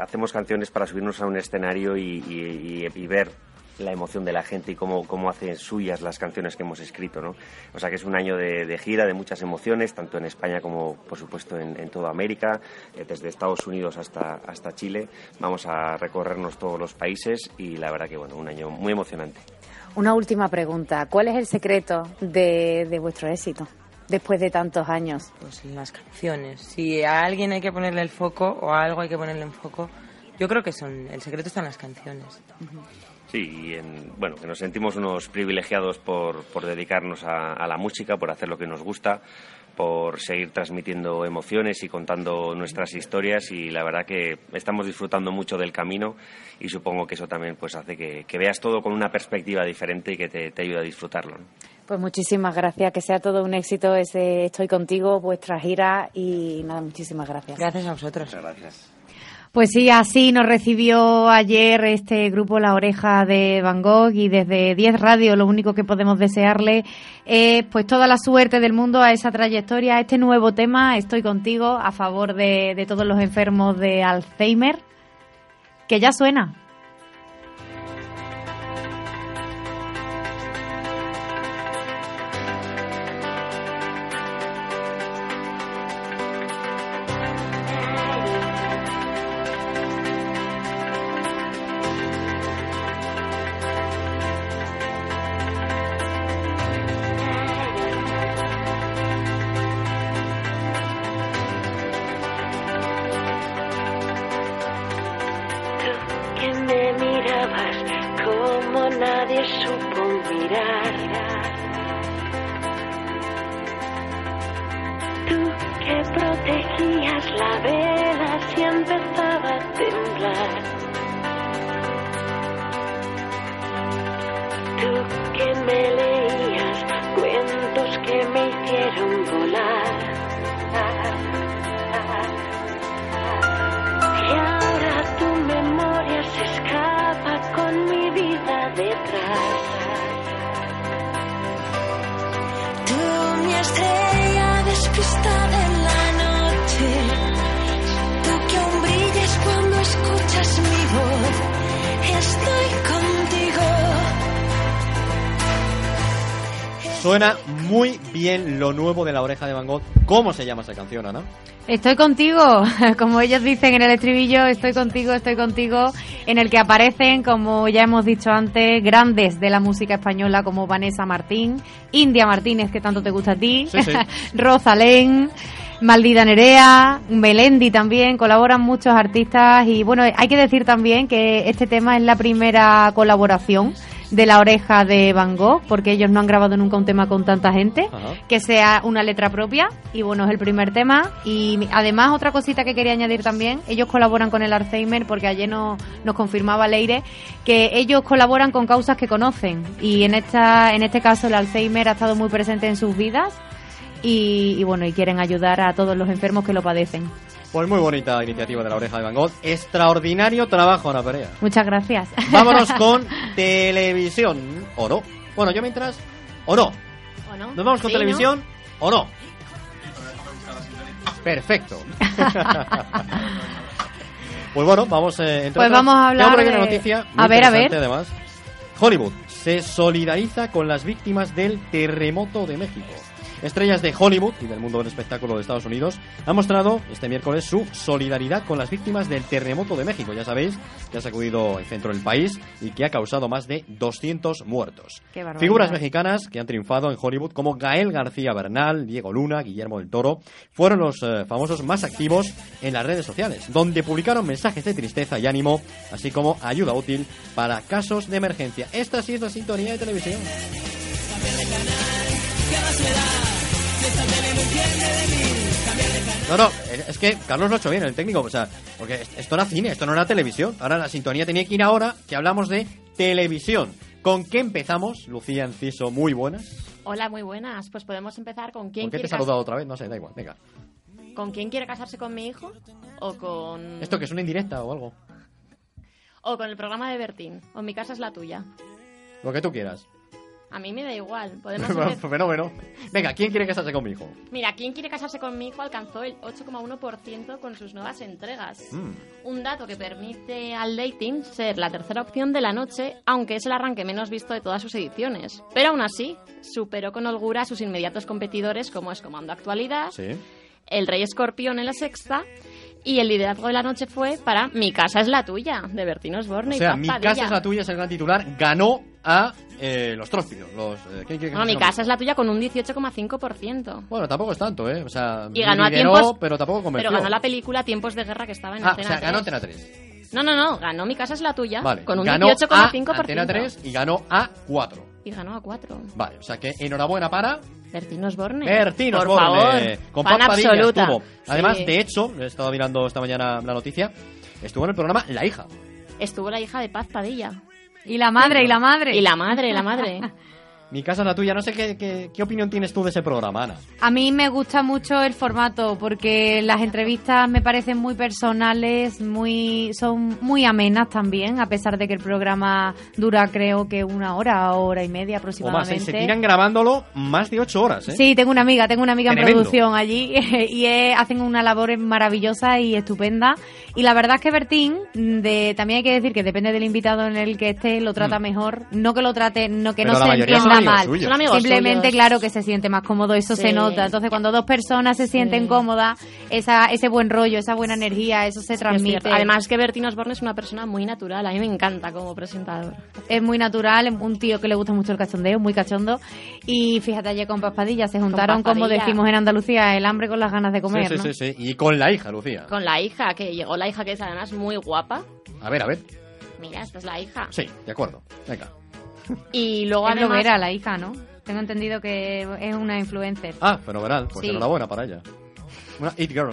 hacemos canciones para subirnos a un escenario y, y- y- y ver la emoción de la gente y cómo, cómo hacen suyas las canciones que hemos escrito, ¿no? O sea que es un año de, de gira, de muchas emociones, tanto en España como, por supuesto, en, en toda América, eh, desde Estados Unidos hasta, hasta Chile. Vamos a recorrernos todos los países y la verdad que, bueno, un año muy emocionante. Una última pregunta. ¿Cuál es el secreto de, de vuestro éxito después de tantos años? Pues las canciones. Si a alguien hay que ponerle el foco o a algo hay que ponerle en foco, yo creo que son el secreto está en las canciones. Sí, y en- bueno, que nos sentimos unos privilegiados por, por dedicarnos a, a la música, por hacer lo que nos gusta, por seguir transmitiendo emociones y contando nuestras historias y la verdad que estamos disfrutando mucho del camino y supongo que eso también pues hace que, que veas todo con una perspectiva diferente y que te, te ayude a disfrutarlo. ¿no? Pues muchísimas gracias, que sea todo un éxito ese Estoy contigo, vuestra gira y nada, muchísimas gracias. Gracias a vosotros. gracias. Pues sí, así nos recibió ayer este grupo La Oreja de Van Gogh y desde 10 Radio lo único que podemos desearle es pues toda la suerte del mundo a esa trayectoria, a este nuevo tema, Estoy contigo, a favor de, de todos los enfermos de Alzheimer, que ya suena. ¿Cómo se llama esa canción, Ana? Estoy contigo, como ellos dicen en el estribillo, estoy contigo, estoy contigo, en el que aparecen, como ya hemos dicho antes, grandes de la música española como Vanessa Martín, India Martínez, que tanto te gusta a ti, Sí, sí. Rosalén, Maldita Nerea, Melendi también, colaboran muchos artistas y bueno, hay que decir también que este tema es la primera colaboración de la oreja de Van Gogh, porque ellos no han grabado nunca un tema con tanta gente Ajá. que sea una letra propia y bueno, es el primer tema y además otra cosita que quería añadir también, ellos colaboran con el Alzheimer porque ayer no- nos confirmaba Leire que ellos colaboran con causas que conocen y en esta en este caso el Alzheimer ha estado muy presente en sus vidas y, y bueno, y quieren ayudar a todos los enfermos que lo padecen. Pues muy bonita iniciativa de la oreja de Van Gogh. Extraordinario trabajo, Ana Perea. Muchas gracias. Vámonos con televisión. ¿O no? Bueno, yo mientras... ¿O no? ¿O no? ¿Nos vamos con Sí, ¿no? televisión? ¿O no? Perfecto. pues bueno, vamos... Eh, Pues vamos a hablar por aquí una noticia muy A ver, a ver. además. Hollywood se solidariza con las víctimas del terremoto de México. Estrellas de Hollywood y del mundo del espectáculo de Estados Unidos han mostrado este miércoles su solidaridad con las víctimas del terremoto de México. Ya sabéis que ha sacudido el centro del país y que ha causado más de 200 muertos. Figuras mexicanas que han triunfado en Hollywood como Gael García Bernal, Diego Luna, Guillermo del Toro, fueron los eh, famosos más activos en las redes sociales, donde publicaron mensajes de tristeza y ánimo, así como ayuda útil para casos de emergencia. Esta sí es la sintonía de televisión. No, no, es que Carlos lo ha hecho bien, el técnico, o sea, porque esto era cine, esto no era televisión. Ahora la sintonía tenía que ir ahora que hablamos de televisión. ¿Con qué empezamos? Lucía Enciso, muy buenas. Hola, muy buenas. Pues podemos empezar con quién ¿Por qué te he saludado otra vez? No sé, da igual, venga. ¿Con quién quiere casarse con mi hijo? ¿O con, ¿Esto que es una indirecta o algo? o con el programa de Bertín? ¿O mi casa es la tuya? Lo que tú quieras. A mí me da igual. Podemos Bueno. Venga, ¿quién quiere casarse con mi hijo? Mira, ¿quién quiere casarse con mi hijo? Alcanzó el 8,1% con sus nuevas entregas. Mm. Un dato que permite al dating ser la tercera opción de la noche, aunque es el arranque menos visto de todas sus ediciones. Pero aún así, superó con holgura a sus inmediatos competidores como es Comando Actualidad, Sí. El Rey Escorpión en la sexta, y el liderazgo de la noche fue para Mi casa es la tuya, de Bertín Osborne O y sea, Paz mi Padilla. casa es la tuya, es el gran titular. Ganó a eh, los tróspidos. Los, eh, ¿quién quiere No, Mi casa es la tuya con un 18,5%. Bueno, tampoco es tanto, ¿eh? O sea, Y ganó a tiempos, pero tampoco convenció. pero ganó la película Tiempos de Guerra que estaba en Ah, o Antena sea, ganó 3. Antena 3. No, no, no, ganó Mi casa es la tuya Vale, con un ganó 18,5%. a Antena 3 y ganó a 4. Y ganó a 4. Vale, o sea que enhorabuena para Bertín Osborne. Bertín Por Osborne. favor, Con fan Paz Padilla absoluta. estuvo. Además, Sí. de hecho, he estado mirando esta mañana la noticia, estuvo en el programa La Hija. Estuvo la hija de Paz Padilla. Y la madre, y la madre. Y la madre, la madre. Mi casa es la tuya. No sé qué, qué, qué opinión tienes tú de ese programa, Ana. A mí me gusta mucho el formato porque las entrevistas me parecen muy personales, muy son muy amenas también, a pesar de que el programa dura creo que una hora, hora y media O más, aproximadamente. se tiran grabándolo más de 8 horas, ¿eh? Sí, tengo una amiga, tengo una amiga en Tremendo. producción allí y eh, hacen una labor maravillosa y estupenda. Y la verdad es que Bertín, de, también hay que decir que depende del invitado en el que esté, lo trata mejor. No que lo trate, no que Mm. Pero no la se entienda amigos mal. suyos. Son amigos Simplemente, suyos. claro, que se siente más cómodo, eso Sí. se nota. Entonces, cuando dos personas se sienten cómodas, esa, ese buen rollo, esa buena energía, eso se transmite. Además que Bertín Osborne es una persona muy natural. A mí me encanta como presentador. es muy natural, es un tío que le gusta mucho el cachondeo, muy cachondo. Y fíjate, ayer con Paspadilla se juntaron, como decimos en Andalucía, el hambre con las ganas de comer, sí, ¿no? sí, sí. Y con la hija, Lucía. Con la hija, que llegó la hija que es además muy guapa. A ver, a ver. Mira, esta es la hija. Sí, de acuerdo. Venga. Y luego Es además... bloguera, la hija, ¿no? Tengo entendido que es una influencer. Ah, fenomenal. Pues Sí. enhorabuena para ella. Una It Girl.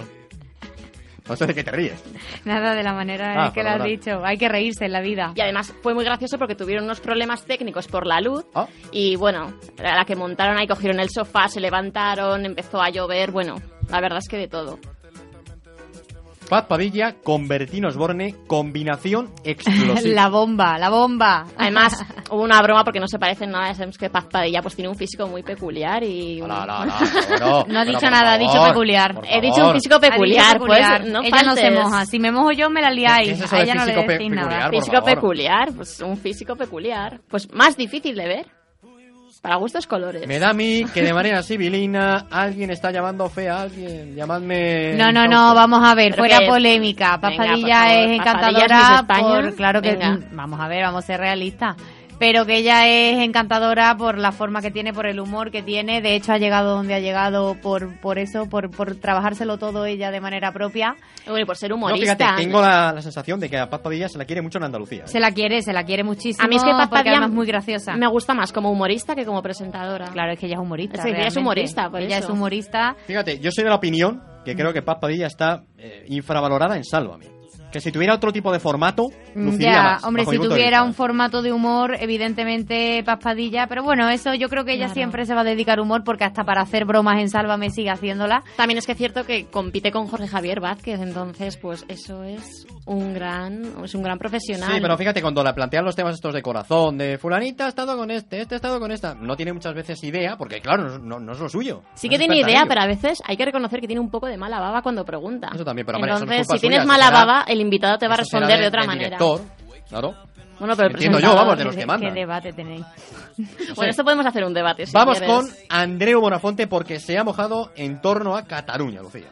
No sé de qué te ríes. Nada de la manera Ah, en que lo has dicho. Hay que reírse en la vida. Y además fue muy gracioso porque tuvieron unos problemas técnicos por la luz. Ah. Y bueno, a la que montaron ahí, cogieron el sofá, se levantaron, empezó a llover. Bueno, la verdad es que de todo. Paz Padilla con Bertín Osborne, combinación explosiva. la bomba, la bomba. Además, hubo una broma porque no se parecen nada. Sabemos que Paz Padilla pues tiene un físico muy peculiar y... Bueno, No ha dicho nada, ha dicho peculiar. He dicho un físico peculiar, peculiar. pues no Ella no se faltes. moja. Si me mojo yo, me la ¿Qué liáis. es eso A de ella no le decís nada. peculiar? Físico favor. peculiar, pues un físico peculiar. Pues más difícil de ver. Para gustos colores. Me da a mí que de manera civilina alguien está llamando fea a alguien. Llamadme. No, no, no, vamos a ver, fuera que- polémica. Venga, favor, es encantadora. es por- claro que Venga. mm, vamos a ver, vamos a ser realistas. Pero que ella es encantadora por la forma que tiene, por el humor que tiene. De hecho, ha llegado donde ha llegado por, por eso, por, por trabajárselo todo ella de manera propia. Bueno, y por ser No, humorista. fíjate, tengo la, la sensación de que a Paz Padilla se la quiere mucho en Andalucía. ¿eh? Se la quiere, se la quiere muchísimo. A mí es que Paz Padilla es muy graciosa. Me gusta más como humorista que como presentadora. Claro, es que ella es humorista. Sí, ella es humorista, por Ella eso. es humorista. Fíjate, yo soy de la opinión que creo que Paz Padilla está eh, infravalorada en Sálvame. Que si tuviera otro tipo de formato, luciría Mm, Ya, más. hombre, si tuviera un formato de humor, evidentemente Paspadilla, pero bueno, eso yo creo que ella Claro. siempre se va a dedicar humor porque hasta para hacer bromas en Sálvame sigue haciéndola. También es que es cierto que compite con Jorge Javier Vázquez, entonces pues eso es un gran, es un gran profesional. Sí, pero fíjate, cuando la plantean los temas estos de corazón, de fulanita ha estado con este, este ha estado con esta, no tiene muchas veces idea, porque claro, no, no- es lo suyo. Sí No que tiene idea, pero a veces hay que reconocer que tiene un poco de mala baba cuando pregunta. Eso también, pero, hombre, eso no es Entonces, culpa si tienes suya, mala eso será- baba, el invitado te va a responder de, otra del manera. director, claro. Bueno, pero el Entiendo yo, vamos, de los que ¿Qué, mandan. debate tenéis? Bueno, esto podemos hacer un debate. si Vamos quieres. con Andreu Bonafonte porque se ha mojado en torno a Cataluña, Lucía.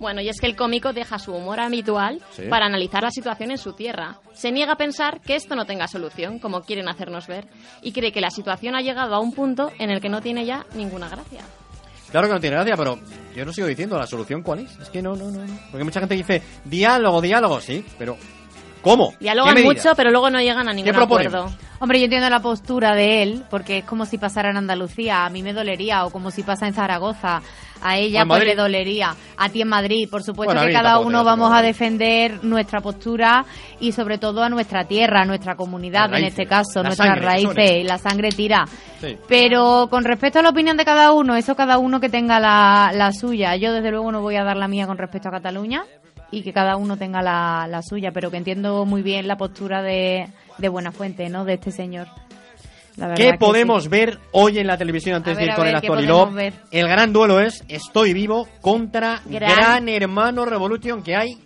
Bueno, y es que el cómico deja su humor habitual Sí. para analizar la situación en su tierra. Se niega a pensar que esto no tenga solución, como quieren hacernos ver, y cree que la situación ha llegado a un punto en el que no tiene ya ninguna gracia. Claro que no tiene gracia, pero yo no sigo diciendo la solución cuál es. Es que no, no, no. Porque mucha gente dice diálogo, diálogo, sí, pero ¿cómo? Dialogan mucho, pero luego no llegan a ningún acuerdo. Hombre, yo entiendo la postura de él, porque es como si pasara en Andalucía, a mí me dolería, o como si pasa en Zaragoza, a ella pues le dolería, a ti en Madrid, por supuesto Bueno, que cada uno vamos a defender nuestra postura y sobre todo a nuestra tierra, a nuestra comunidad, en este caso, nuestras sangre, raíces, y la sangre tira. Sí. Pero con respecto a la opinión de cada uno, eso cada uno que tenga la, la suya. Yo desde luego no voy a dar la mía con respecto a Cataluña y que cada uno tenga la, la suya, pero que entiendo muy bien la postura de, de Buenafuente, ¿no? De este señor. ¿Qué que podemos sí. ver hoy en la televisión antes de ir con ver, el ver? El gran duelo es Estoy Vivo contra Gran- Gran, Hermano Revolution que hay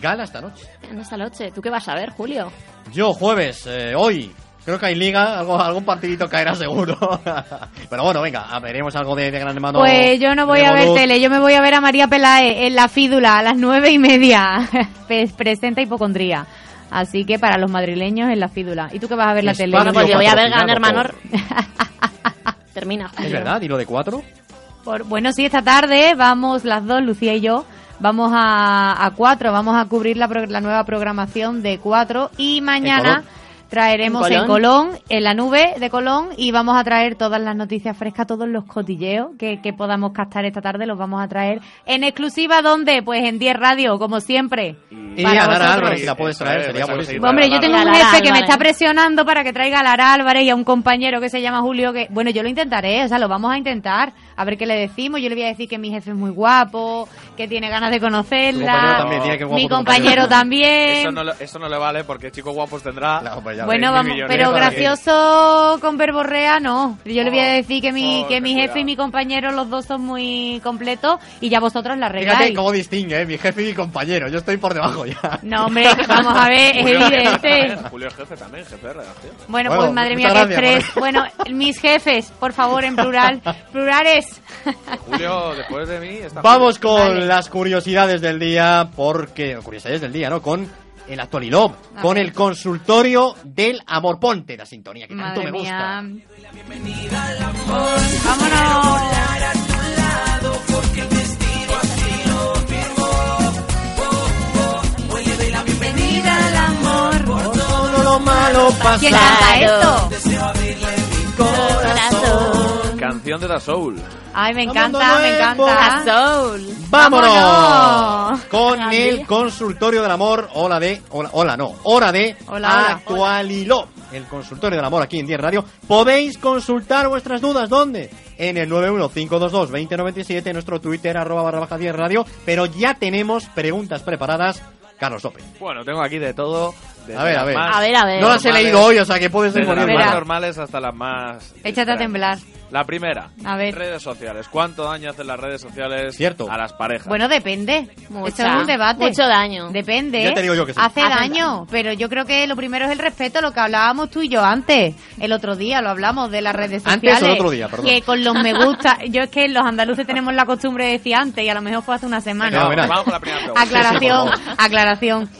gala esta noche. En esta noche. ¿Tú qué vas a ver, Julio? Yo jueves, eh, hoy, creo que hay liga, algo, algún partidito caerá seguro. Pero bueno, venga, a- veremos algo de, de Gran Hermano. Pues yo no voy a ver tele, yo me voy a ver a María Pelae en la fídula a las nueve y media. Pe- Presenta hipocondría. Así que para los madrileños en la fídula. ¿Y tú qué vas a ver la tele? Bueno, pues yo voy a ver Gran Hermano. Termina. Es verdad, y lo de cuatro. Por- bueno, sí, esta tarde vamos las dos, Lucía y yo, vamos a, a cuatro, vamos a cubrir la, pro- la nueva programación de cuatro y mañana? Traeremos ¿En en Colón? En la nube de Colón y vamos a traer todas las noticias frescas, todos los cotilleos que, que podamos captar esta tarde, los vamos a traer en exclusiva, ¿dónde? Pues en 10 Radio, como siempre. Y para a Lara. Álvarez, si la puedes traer, Eso es, sería eso es, buenísimo. Hombre, yo tengo un jefe que me está presionando para que traiga a Lara Álvarez y a un compañero que se llama Julio, que, bueno, yo lo intentaré, o sea, lo vamos a intentar, a ver qué le decimos, yo le voy a decir que mi jefe es muy guapo, que tiene ganas de compañero conocerla, también, tiene que guapo mi compañero también. Eso no, le- eso no le vale porque chicos guapos tendrá. pues Bueno, vamos, pero gracioso con verborrea no. Yo le voy a decir que mi, oh, que mi jefe cuidado. y mi compañero, los dos son muy completos y ya vosotros la Fíjate arregláis. cómo distingue, eh, mi jefe y mi compañero. Yo estoy por debajo ya. No, hombre, vamos a ver, es evidente. también, Julio jefe también, jefe de redacción. Bueno, Bueno, pues madre mía, qué estrés. Bueno, mis jefes, por favor, en plural. Plurales. Julio, después de mí, está Vamos con Vale. Las curiosidades del día, porque. Curiosidades del día, ¿no? Con el Actualilop, A con el consultorio del amor. Ponte la sintonía que tanto Madre me gusta. mía. Vámonos. Malo pasa. ¿Quién canta esto? Corazón. Canción de la Soul. Ay, me encanta, me encanta. Soul. ¡Vámonos! ¡Vámonos! Con el consultorio del amor, hola de, hola, hola no, hora de Hola, hola. Actualilop, el consultorio del amor aquí en 10 Radio. Podéis consultar vuestras dudas, ¿dónde? En el 915222097, nuestro Twitter, arroba barra baja 10 Radio, pero ya tenemos preguntas preparadas. Carlos López. Bueno, tengo aquí de todo. desde A ver, a ver. más A ver, a ver. No las he leído hoy, o sea que puede ser Desde las más normales hasta las más. Échate a extrañas. temblar. La primera. A ver. Redes sociales. ¿Cuánto daño hacen las redes sociales Cierto. a las parejas? Bueno, depende. Mucha. Esto es un debate. Mucho daño. Depende. Ya te digo yo que sí. Hace daño, daño. pero yo creo que lo primero es el respeto, lo que hablábamos tú y yo antes. El otro día lo hablamos de las redes Antes o sociales. el otro día, perdón. Que con los me gusta, yo es que los andaluces tenemos la costumbre de decir antes y a lo mejor fue hace una semana. Venga, verás. Vamos con la primera pregunta. Aclaración, Sí, sí, por aclaración.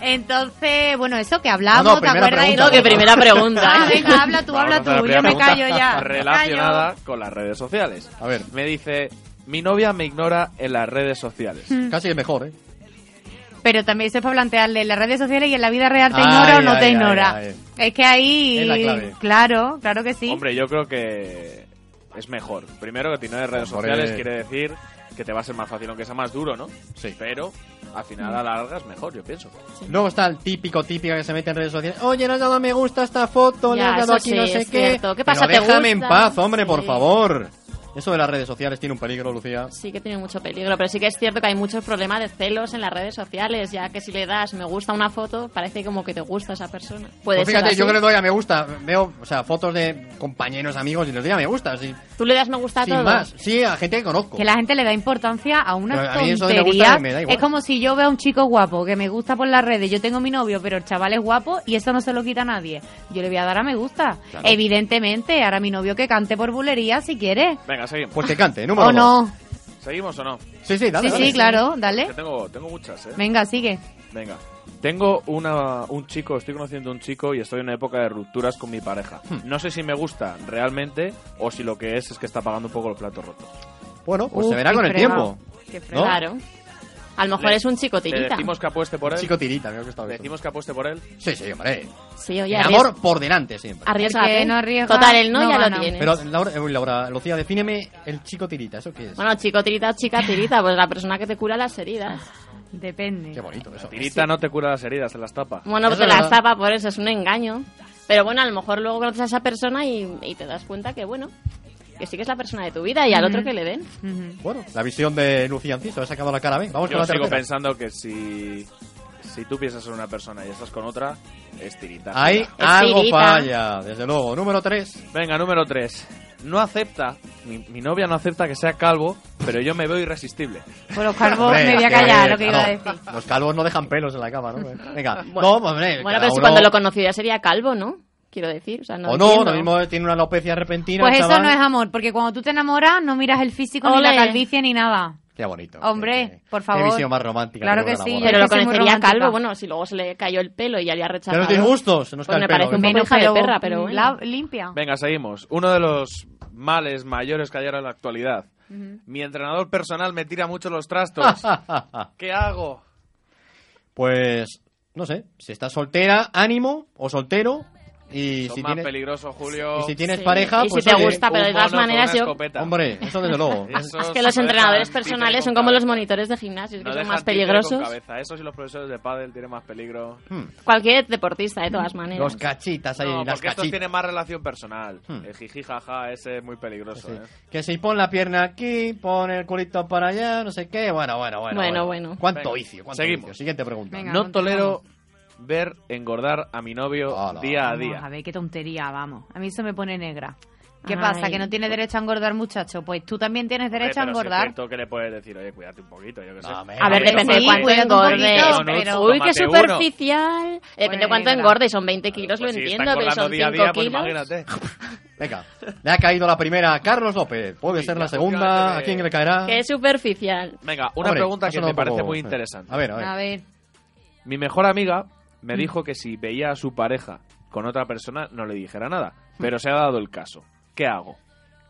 Entonces, bueno, eso que hablamos, No, no, ¿te acuerdas? pregunta. No, que primera pregunta. Ah, venga, habla tú, habla tú, yo me callo ya. Relacionada callo. con las redes sociales. A ver, Me dice, mi novia me ignora en las redes sociales. Mm. casi es mejor, ¿eh? Pero también eso es para plantearle en las redes sociales y en la vida real te Ay, ignora o no ay, te ay, ignora. ay. Es que ahí, Es la clave. claro, claro que sí. Hombre, yo creo que es mejor. Primero que tiene redes Hombre. sociales quiere decir que te va a ser más fácil, aunque sea más duro, ¿no? Sí. Pero al final a la larga es mejor, yo pienso. Luego está el típico, típica que se mete en redes sociales. Oye, no has dado me gusta a esta foto, le Ya, has dado aquí no sé qué. cierto. ¿Qué pasa, Pero te déjame en paz, hombre, por favor. Eso de las redes sociales tiene un peligro, Lucía. Sí que tiene mucho peligro, pero sí que es cierto que hay muchos problemas de celos en las redes sociales, ya que si le das me gusta a una foto, parece como que te gusta esa persona. Puede Pues fíjate, ser yo que le doy a me gusta, veo, o sea, fotos de compañeros, amigos y les doy a me gusta, así, Tú le das me gusta a sin todo. más. Sí, a gente que conozco. Que la gente le da importancia a una Pero a mí eso de me tontería. gusta me da igual. Es como si yo veo a un chico guapo que me gusta por las redes, yo tengo mi novio, pero el chaval es guapo y eso no se lo quita a nadie. Yo le voy a dar a me gusta. Claro. Evidentemente, ahora mi novio que cante por bulería si quiere. Venga, seguimos. Pues que cante, número ¿O dos. no? ¿Seguimos o no? Sí, sí, dale, sí, dale. sí, claro, dale. Que tengo, tengo muchas, ¿eh? Venga, sigue. Venga. Tengo una, un chico, estoy conociendo un chico y estoy en una época de rupturas con mi pareja. Hmm. No sé si me gusta realmente o si lo que es es que está pagando un poco los platos rotos. Bueno, pues se verá con el tiempo. Qué ¿no? Claro. A lo mejor Le- es un chico Le tirita. decimos que apueste por él. Chico tirita, creo que está bien. Decimos que apueste por él. Sí, sí, hombre. Sí, oye, El amor por delante siempre. arriesgate. El que no arriesga, Total, el no, no ya gana. lo tienes. Pero, Laura, eh, Laura, Lucía, defíneme el chico tirita, ¿eso qué es? Bueno, chico tirita o chica tirita, pues la persona que te cura las heridas. Depende. Qué bonito eso. Tirita no te cura las heridas, te las tapa. Bueno, pues te las tapa por eso, es un engaño. Pero bueno, a lo mejor luego conoces a esa persona y, y te das cuenta que, bueno, que sí que es la persona de tu vida y al otro que le den. Bueno, la visión de Lucía Anciso, ha sacado la cara bien. Vamos Yo con la sigo tercera. pensando que si, si tú piensas en una persona y estás con otra, es tirita. Ahí algo tirita. falla, desde luego. Número 3. Venga, número 3. No acepta, mi, mi novia no acepta que sea calvo, pero yo me veo irresistible. Por los calvos me voy a callar lo que iba a decir. Los calvos no dejan pelos en la cama, ¿no? Venga, Bueno, no, hombre. Bueno, cada pero si uno- cuando lo conocí ya sería calvo, ¿no? Quiero decir, o sea, no O no, entiendo. lo mismo tiene una alopecia repentina. Pues eso chaval. no es amor, porque cuando tú te enamoras no miras el físico ni la calvicie ni nada. Qué bonito. Hombre, por Qué favor. visión más romántica. Claro que sí. Pero lo conocería calvo, bueno, si luego se le cayó el pelo y ya le ha rechazado. Pero no tiene gusto, se nos Pues me el pelo. parece un poco hija de perra, pero bueno. la- limpia. Venga, seguimos. Uno de los males mayores que hay ahora en la actualidad. Mi entrenador personal me tira mucho los trastos. ¿Qué hago? Pues, no sé, si estás soltera, ánimo, o soltero, y Son si más tienes... peligrosos, Julio. Y si tienes Sí. pareja, Y si pues te oye, gusta, pero de todas maneras yo... escopeta. Hombre, eso desde luego. Es que los entrenadores personales son como los monitores de gimnasio, que No son dejan más peligrosos. cabeza. Esos y los profesores de pádel tienen más peligro. Hmm. Cualquier deportista, de todas maneras. Los cachitas ahí, No, las porque estos cachitas. tienen más relación personal. Hmm. El jiji jaja ese es muy peligroso. Sí. ¿eh? Que si pon la pierna aquí, pon el culito para allá, no sé qué. Bueno, bueno, bueno. Bueno, bueno. ¿Cuánto Venga, vicio? ¿Cuánto seguimos. vicio? Siguiente pregunta. Venga, no tolero ver engordar a mi novio Hola. día a Vamos día. a ver qué tontería, vamos. A mí eso me pone negra. ¿Qué Ay. pasa? ¿Que no tiene derecho a engordar, muchacho? Pues tú también tienes derecho a si es engordar. cierto que le puedes decir, oye, cuídate un poquito, yo qué sé. No, hombre, A ver, depende de cuánto engorde. Uy, qué tómate uno. superficial. Depende de cuánto negra. engorde, son 20 kilos, Pues lo si está entiendo, pero engordando son día a 5 día, pues kilos. imagínate. Venga, le ha caído la primera a Carlos López. Puede ser la ya, segunda. últimamente ¿A quién le caerá? Qué superficial. Venga, una Hombre, pregunta que sonado me un parece poco- muy interesante. A ver, a ver. A ver. Mi mejor amiga me Mm. dijo que si veía a su pareja con otra persona no le dijera nada, Mm. pero se ha dado el caso. ¿Qué hago?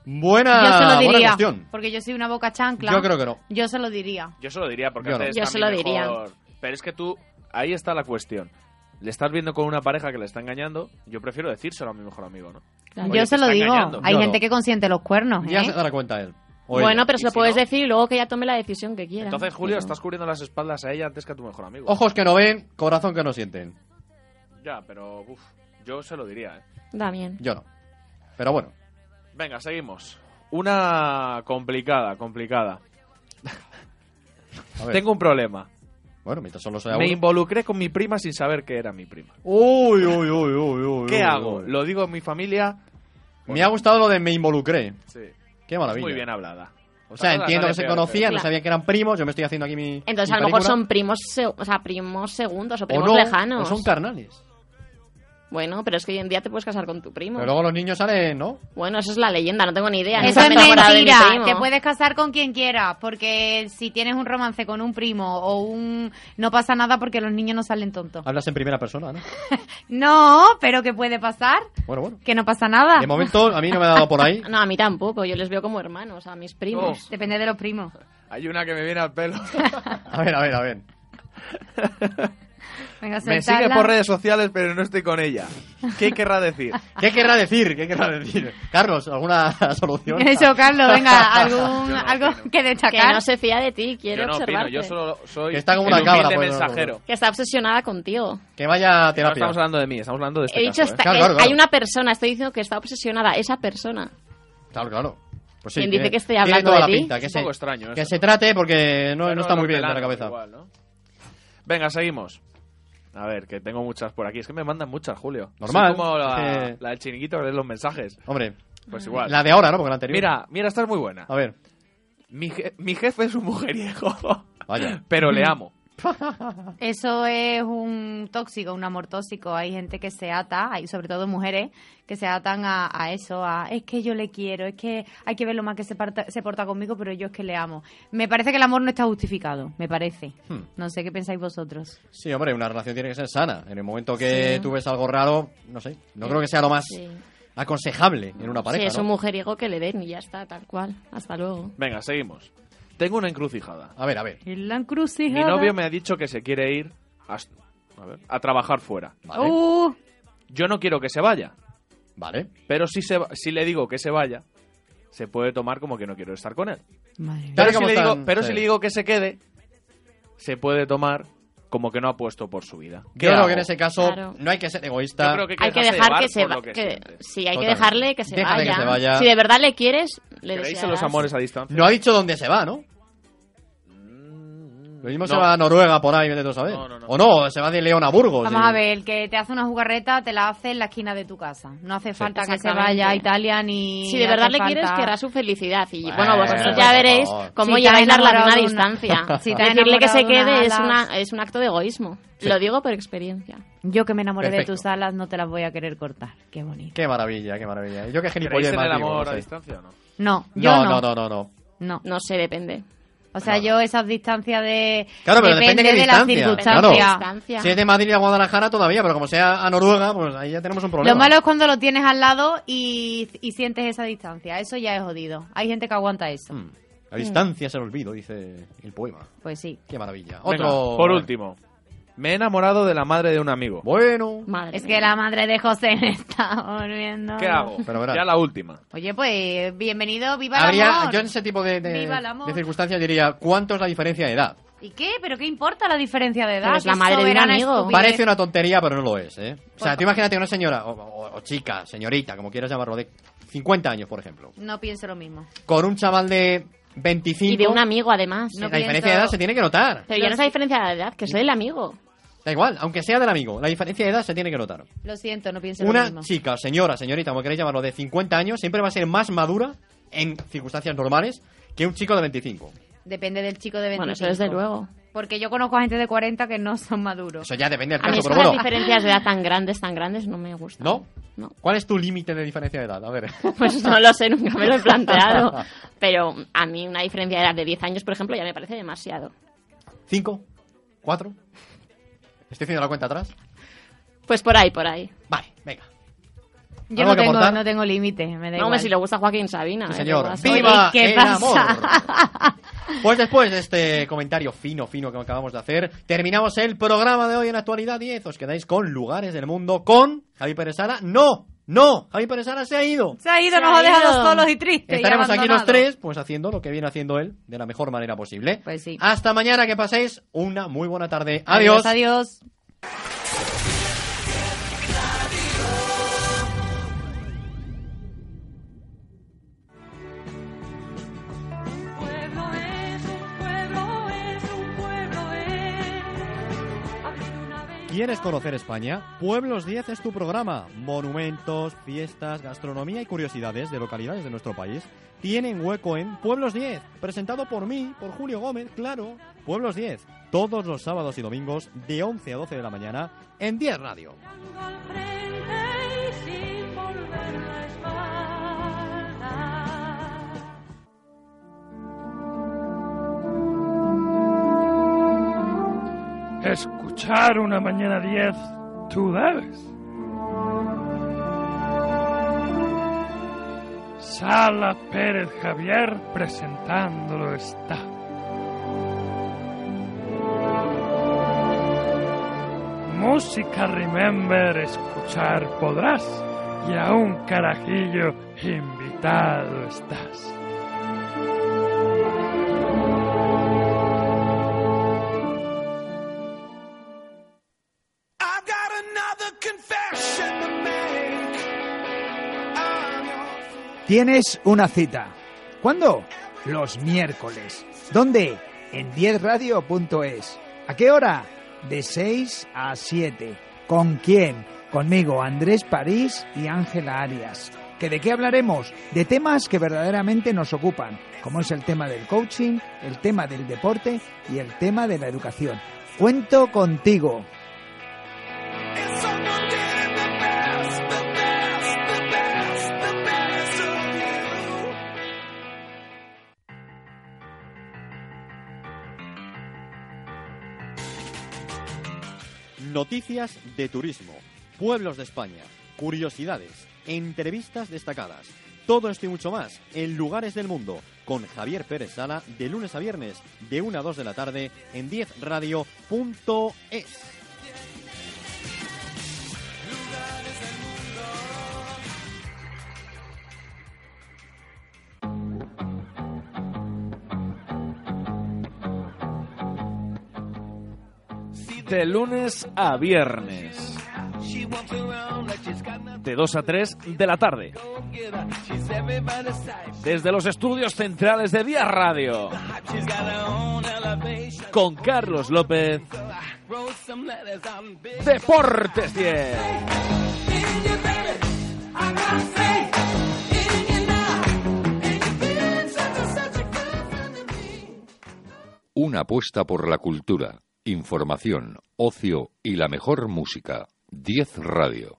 Buena, yo se lo buena diría. cuestión. Porque yo soy una boca chancla. Yo creo que no. Yo se lo diría. Yo se lo diría porque Yo no. Yo se lo diría. mejor- Pero es que tú, ahí está la cuestión. Le estás viendo con una pareja que le está engañando, yo prefiero decírselo a mi mejor amigo, ¿no? Claro. Oye, yo se lo digo. engañando. Hay Yo gente no. que consiente los cuernos, Ya ¿eh? se dará cuenta él. O Bueno, ella. pero se ¿Y lo si puedes no? decir y luego que ella tome la decisión que quiera. Entonces, Julio, Pero- estás cubriendo las espaldas a ella antes que a tu mejor amigo. Ojos que no ven, corazón que no sienten. Ya, pero uf, yo se lo diría, ¿eh? También. Yo no. Pero bueno. Venga, seguimos. Una complicada, complicada. A. Tengo un problema. Bueno, mientras solo sea Me uno. involucré con mi prima sin saber que era mi prima. Uy, uy, uy, uy, uy. ¿Qué uy, hago? uy. ¿Lo digo en mi familia? Me ha gustado lo de me involucré. Sí. Qué maravilla. Muy bien hablada. O sea, entiendo que se conocían, no sabía que eran primos. Yo me estoy haciendo aquí mi. Entonces, mi a lo mejor película. son primos, se- o sea, primos segundos o O primos no, lejanos. o son carnales. Bueno, pero es que hoy en día te puedes casar con tu primo. Pero luego los niños salen, ¿no? Bueno, eso es la leyenda, no tengo ni idea. Eso es mentira. primo. Te puedes casar con quien quieras, porque si tienes un romance con un primo o un... No pasa nada porque los niños no salen tontos. Hablas en primera persona, ¿no? No, pero ¿qué puede pasar? Bueno, bueno. Que no pasa nada. De momento, a mí no me ha dado por ahí. No, a mí tampoco. Yo les veo como hermanos, a mis primos. Depende de los primos. Hay una que me viene al pelo. A ver, a ver, a ver. Venga, me sigue por redes sociales, pero no estoy con ella. ¿Qué querrá decir? ¿Qué querrá decir? ¿Qué querrá decir? Carlos, ¿alguna solución? Eso, Carlos, venga, algún, no algo opino. que Que destacar. no se fía de ti, quiere Yo no opino, observarte. yo solo soy Que está como una cabra, pues, no, no, no. mensajero. Que está obsesionada contigo. Que vaya a No terapia. estamos hablando de mí, estamos hablando de este He dicho, caso, ¿eh? está- Claro, es- claro, claro. hay una persona, estoy diciendo que está obsesionada, esa persona. Claro, claro. Pues sí, ¿Quién dice que estoy hablando de ti? pinta. Que Es un se, extraño que se trate porque no, no está muy bien de la cabeza. igual, ¿no? Venga, seguimos. A ver, que tengo muchas por aquí. Es que me mandan muchas, Julio. Normal, Soy como la, que- la del chiringuito que lee los mensajes. Hombre, Pues igual. la de ahora, ¿no? Porque la anterior. Mira, mira, esta es muy buena. A ver, Mi, je- mi jefe es un mujeriego, vaya. pero le amo. Eso es un tóxico, un amor tóxico. Hay gente que se ata, hay sobre todo mujeres, que se atan a, a eso, a es que yo le quiero, es que hay que ver lo más que se, parta- se porta conmigo, pero yo es que le amo. Me parece que el amor no está justificado, me parece. Hmm. No sé qué pensáis vosotros. Sí, hombre, una relación tiene que ser sana. En el momento que Sí. tú ves algo raro, no sé, no creo que sea lo más Sí. aconsejable en una pareja, sí, es ¿no? un mujeriego que le den y ya está, tal cual. Hasta luego. Venga, seguimos. Tengo una encrucijada. A ver, a ver. En la Mi encrucijada. novio me ha dicho que se quiere ir a, a ver, a trabajar fuera. Uh, Yo no quiero que se vaya. Vale. Pero si, se, va- si le digo que se vaya, se puede tomar como que no quiero estar con él. madre mía. Pero, si le, digo, pero sí. si le digo que se quede, se puede tomar como que no ha puesto por su vida. ¿Qué Yo creo hago? que en ese caso Claro. no hay que ser egoísta. Yo creo que Hay que dejar que se va- que sí, hay que dejarle que se que vaya. se vaya. Si de verdad le quieres, le ¿Creéis en desearás. los amores a distancia? No ha dicho dónde se va, ¿no? Lo mismo se No. va a Noruega por ahí, vete tú a saber. No, no, no. O no, se va de León a Burgos. Vamos y- a ver, el que te hace una jugarreta te la hace en la esquina de tu casa. No hace falta que se vaya a Italia ni. Si de verdad le quieres, querrá su felicidad. Y Bueno, bueno, vosotros ya veréis cómo Si lleváis la relación a distancia. Si te has Decirle que se de quede es, una, es un acto de egoísmo. Lo digo por experiencia. Yo que me enamoré Perfecto. de tus alas no te las voy a querer cortar. Qué bonito. Qué maravilla, qué maravilla. Yo que ¿Creéis gilipollas en más el amor no a distancia o no? No, yo No, no. no, no, no, no. No. No sé, depende. O sea, yo esas distancias de. Claro, pero depende de qué de las distancia, circunstancias. Distancia. Si es de Madrid a Guadalajara todavía, pero como sea a Noruega, pues ahí ya tenemos un problema. Lo malo es cuando lo tienes al lado y, y sientes esa distancia. Eso ya es jodido. Hay gente que aguanta eso. Mm. La distancia es el olvido, dice el poema. Pues sí. Qué maravilla. Venga, Otro. por último. Me he enamorado de la madre de un amigo. Bueno. Madre Es mía. que la madre de José me está volviendo. ¿Qué hago? Pero ya la última. Oye, pues bienvenido, viva el Habría, amor. yo en ese tipo de, de- el de circunstancias diría, ¿cuánto es la diferencia de edad? ¿Y qué? ¿Pero qué importa la diferencia de edad? Pero es la madre de un amigo. estupidez. Parece una tontería, pero no lo es, ¿eh? O sea, Por- tú imagínate una señora, o, o- o chica, señorita, como quieras llamarlo, de 50 años, por ejemplo, No pienso lo mismo. con un chaval de 25... Y de un amigo, además. No la diferencia pienso- de edad se tiene que notar. Pero ya no es la diferencia de edad, que soy el amigo. Da igual, aunque sea del amigo, la diferencia de edad se tiene que notar. Lo siento, no pienso lo Una mismo. chica, señora, señorita, como queréis llamarlo, de 50 años, siempre va a ser más madura en circunstancias normales que un chico de 25. Depende del chico de 25. Bueno, eso desde luego. Porque yo conozco a gente de 40 que no son maduros. Eso ya depende del A mí caso, es que pero las bueno. diferencias de edad tan grandes, tan grandes, no me gustan. ¿No? No. ¿Cuál es tu límite de diferencia de edad? A ver. Pues no lo sé, nunca me lo he planteado. Pero a mí una diferencia de edad de 10 años, por ejemplo, ya me parece demasiado. ¿Cinco? ¿Cuatro? ¿Estoy haciendo la cuenta atrás? Pues por ahí, por ahí. Vale, venga. Yo ¿Algo no tengo, no tengo límite, me da No, hombre, igual. si le gusta Joaquín Sabina. Sí, ¿eh? señor. ¿Qué pasa? ¡Viva ¿Qué el pasa? amor! Pues después de este comentario fino, fino que acabamos de hacer, terminamos el programa de hoy en Actualidad 10. Os quedáis con Lugares del Mundo con Javi Pérez Sala. ¡No! ¡No! Javi Pérez Sala se ha ido. Se ha ido, Se nos ha ha dejado ido. solos y tristes. y Estaremos aquí los tres, pues haciendo lo que viene haciendo él de la mejor manera posible. Pues sí. Hasta mañana, que paséis una muy buena tarde. Adiós. Adiós. ¿Quieres conocer España? Pueblos 10 es tu programa. Monumentos, fiestas, gastronomía y curiosidades de localidades de nuestro país tienen hueco en Pueblos 10, presentado por mí, por Julio Gómez, claro. Pueblos 10, todos los sábados y domingos de 11 a 12 de la mañana en 10 Radio. Escuchar una mañana 10, tú debes. Sala Pérez Javier presentándolo está. Música Remember escuchar podrás y a un carajillo invitado estás. Tienes una cita. ¿Cuándo? Los miércoles. ¿Dónde? En 10radio.es. ¿A qué hora? De 6 a 7. ¿Con quién? Conmigo, Andrés París y Ángela Arias. ¿Que ¿De qué hablaremos? De temas que verdaderamente nos ocupan, como es el tema del coaching, el tema del deporte y el tema de la educación. Cuento contigo. Noticias de turismo, pueblos de España, curiosidades, entrevistas destacadas, Todo esto y mucho más en Lugares del Mundo con Javier Pérez Sala de lunes a viernes de 1 a 2 de la tarde en 10radio.es. De lunes a viernes. De 2 a 3 de la tarde. Desde los estudios centrales de Vía Radio. Con Carlos López. Deportes 10. Una apuesta por la cultura, información, ocio y la mejor música. 10 Radio.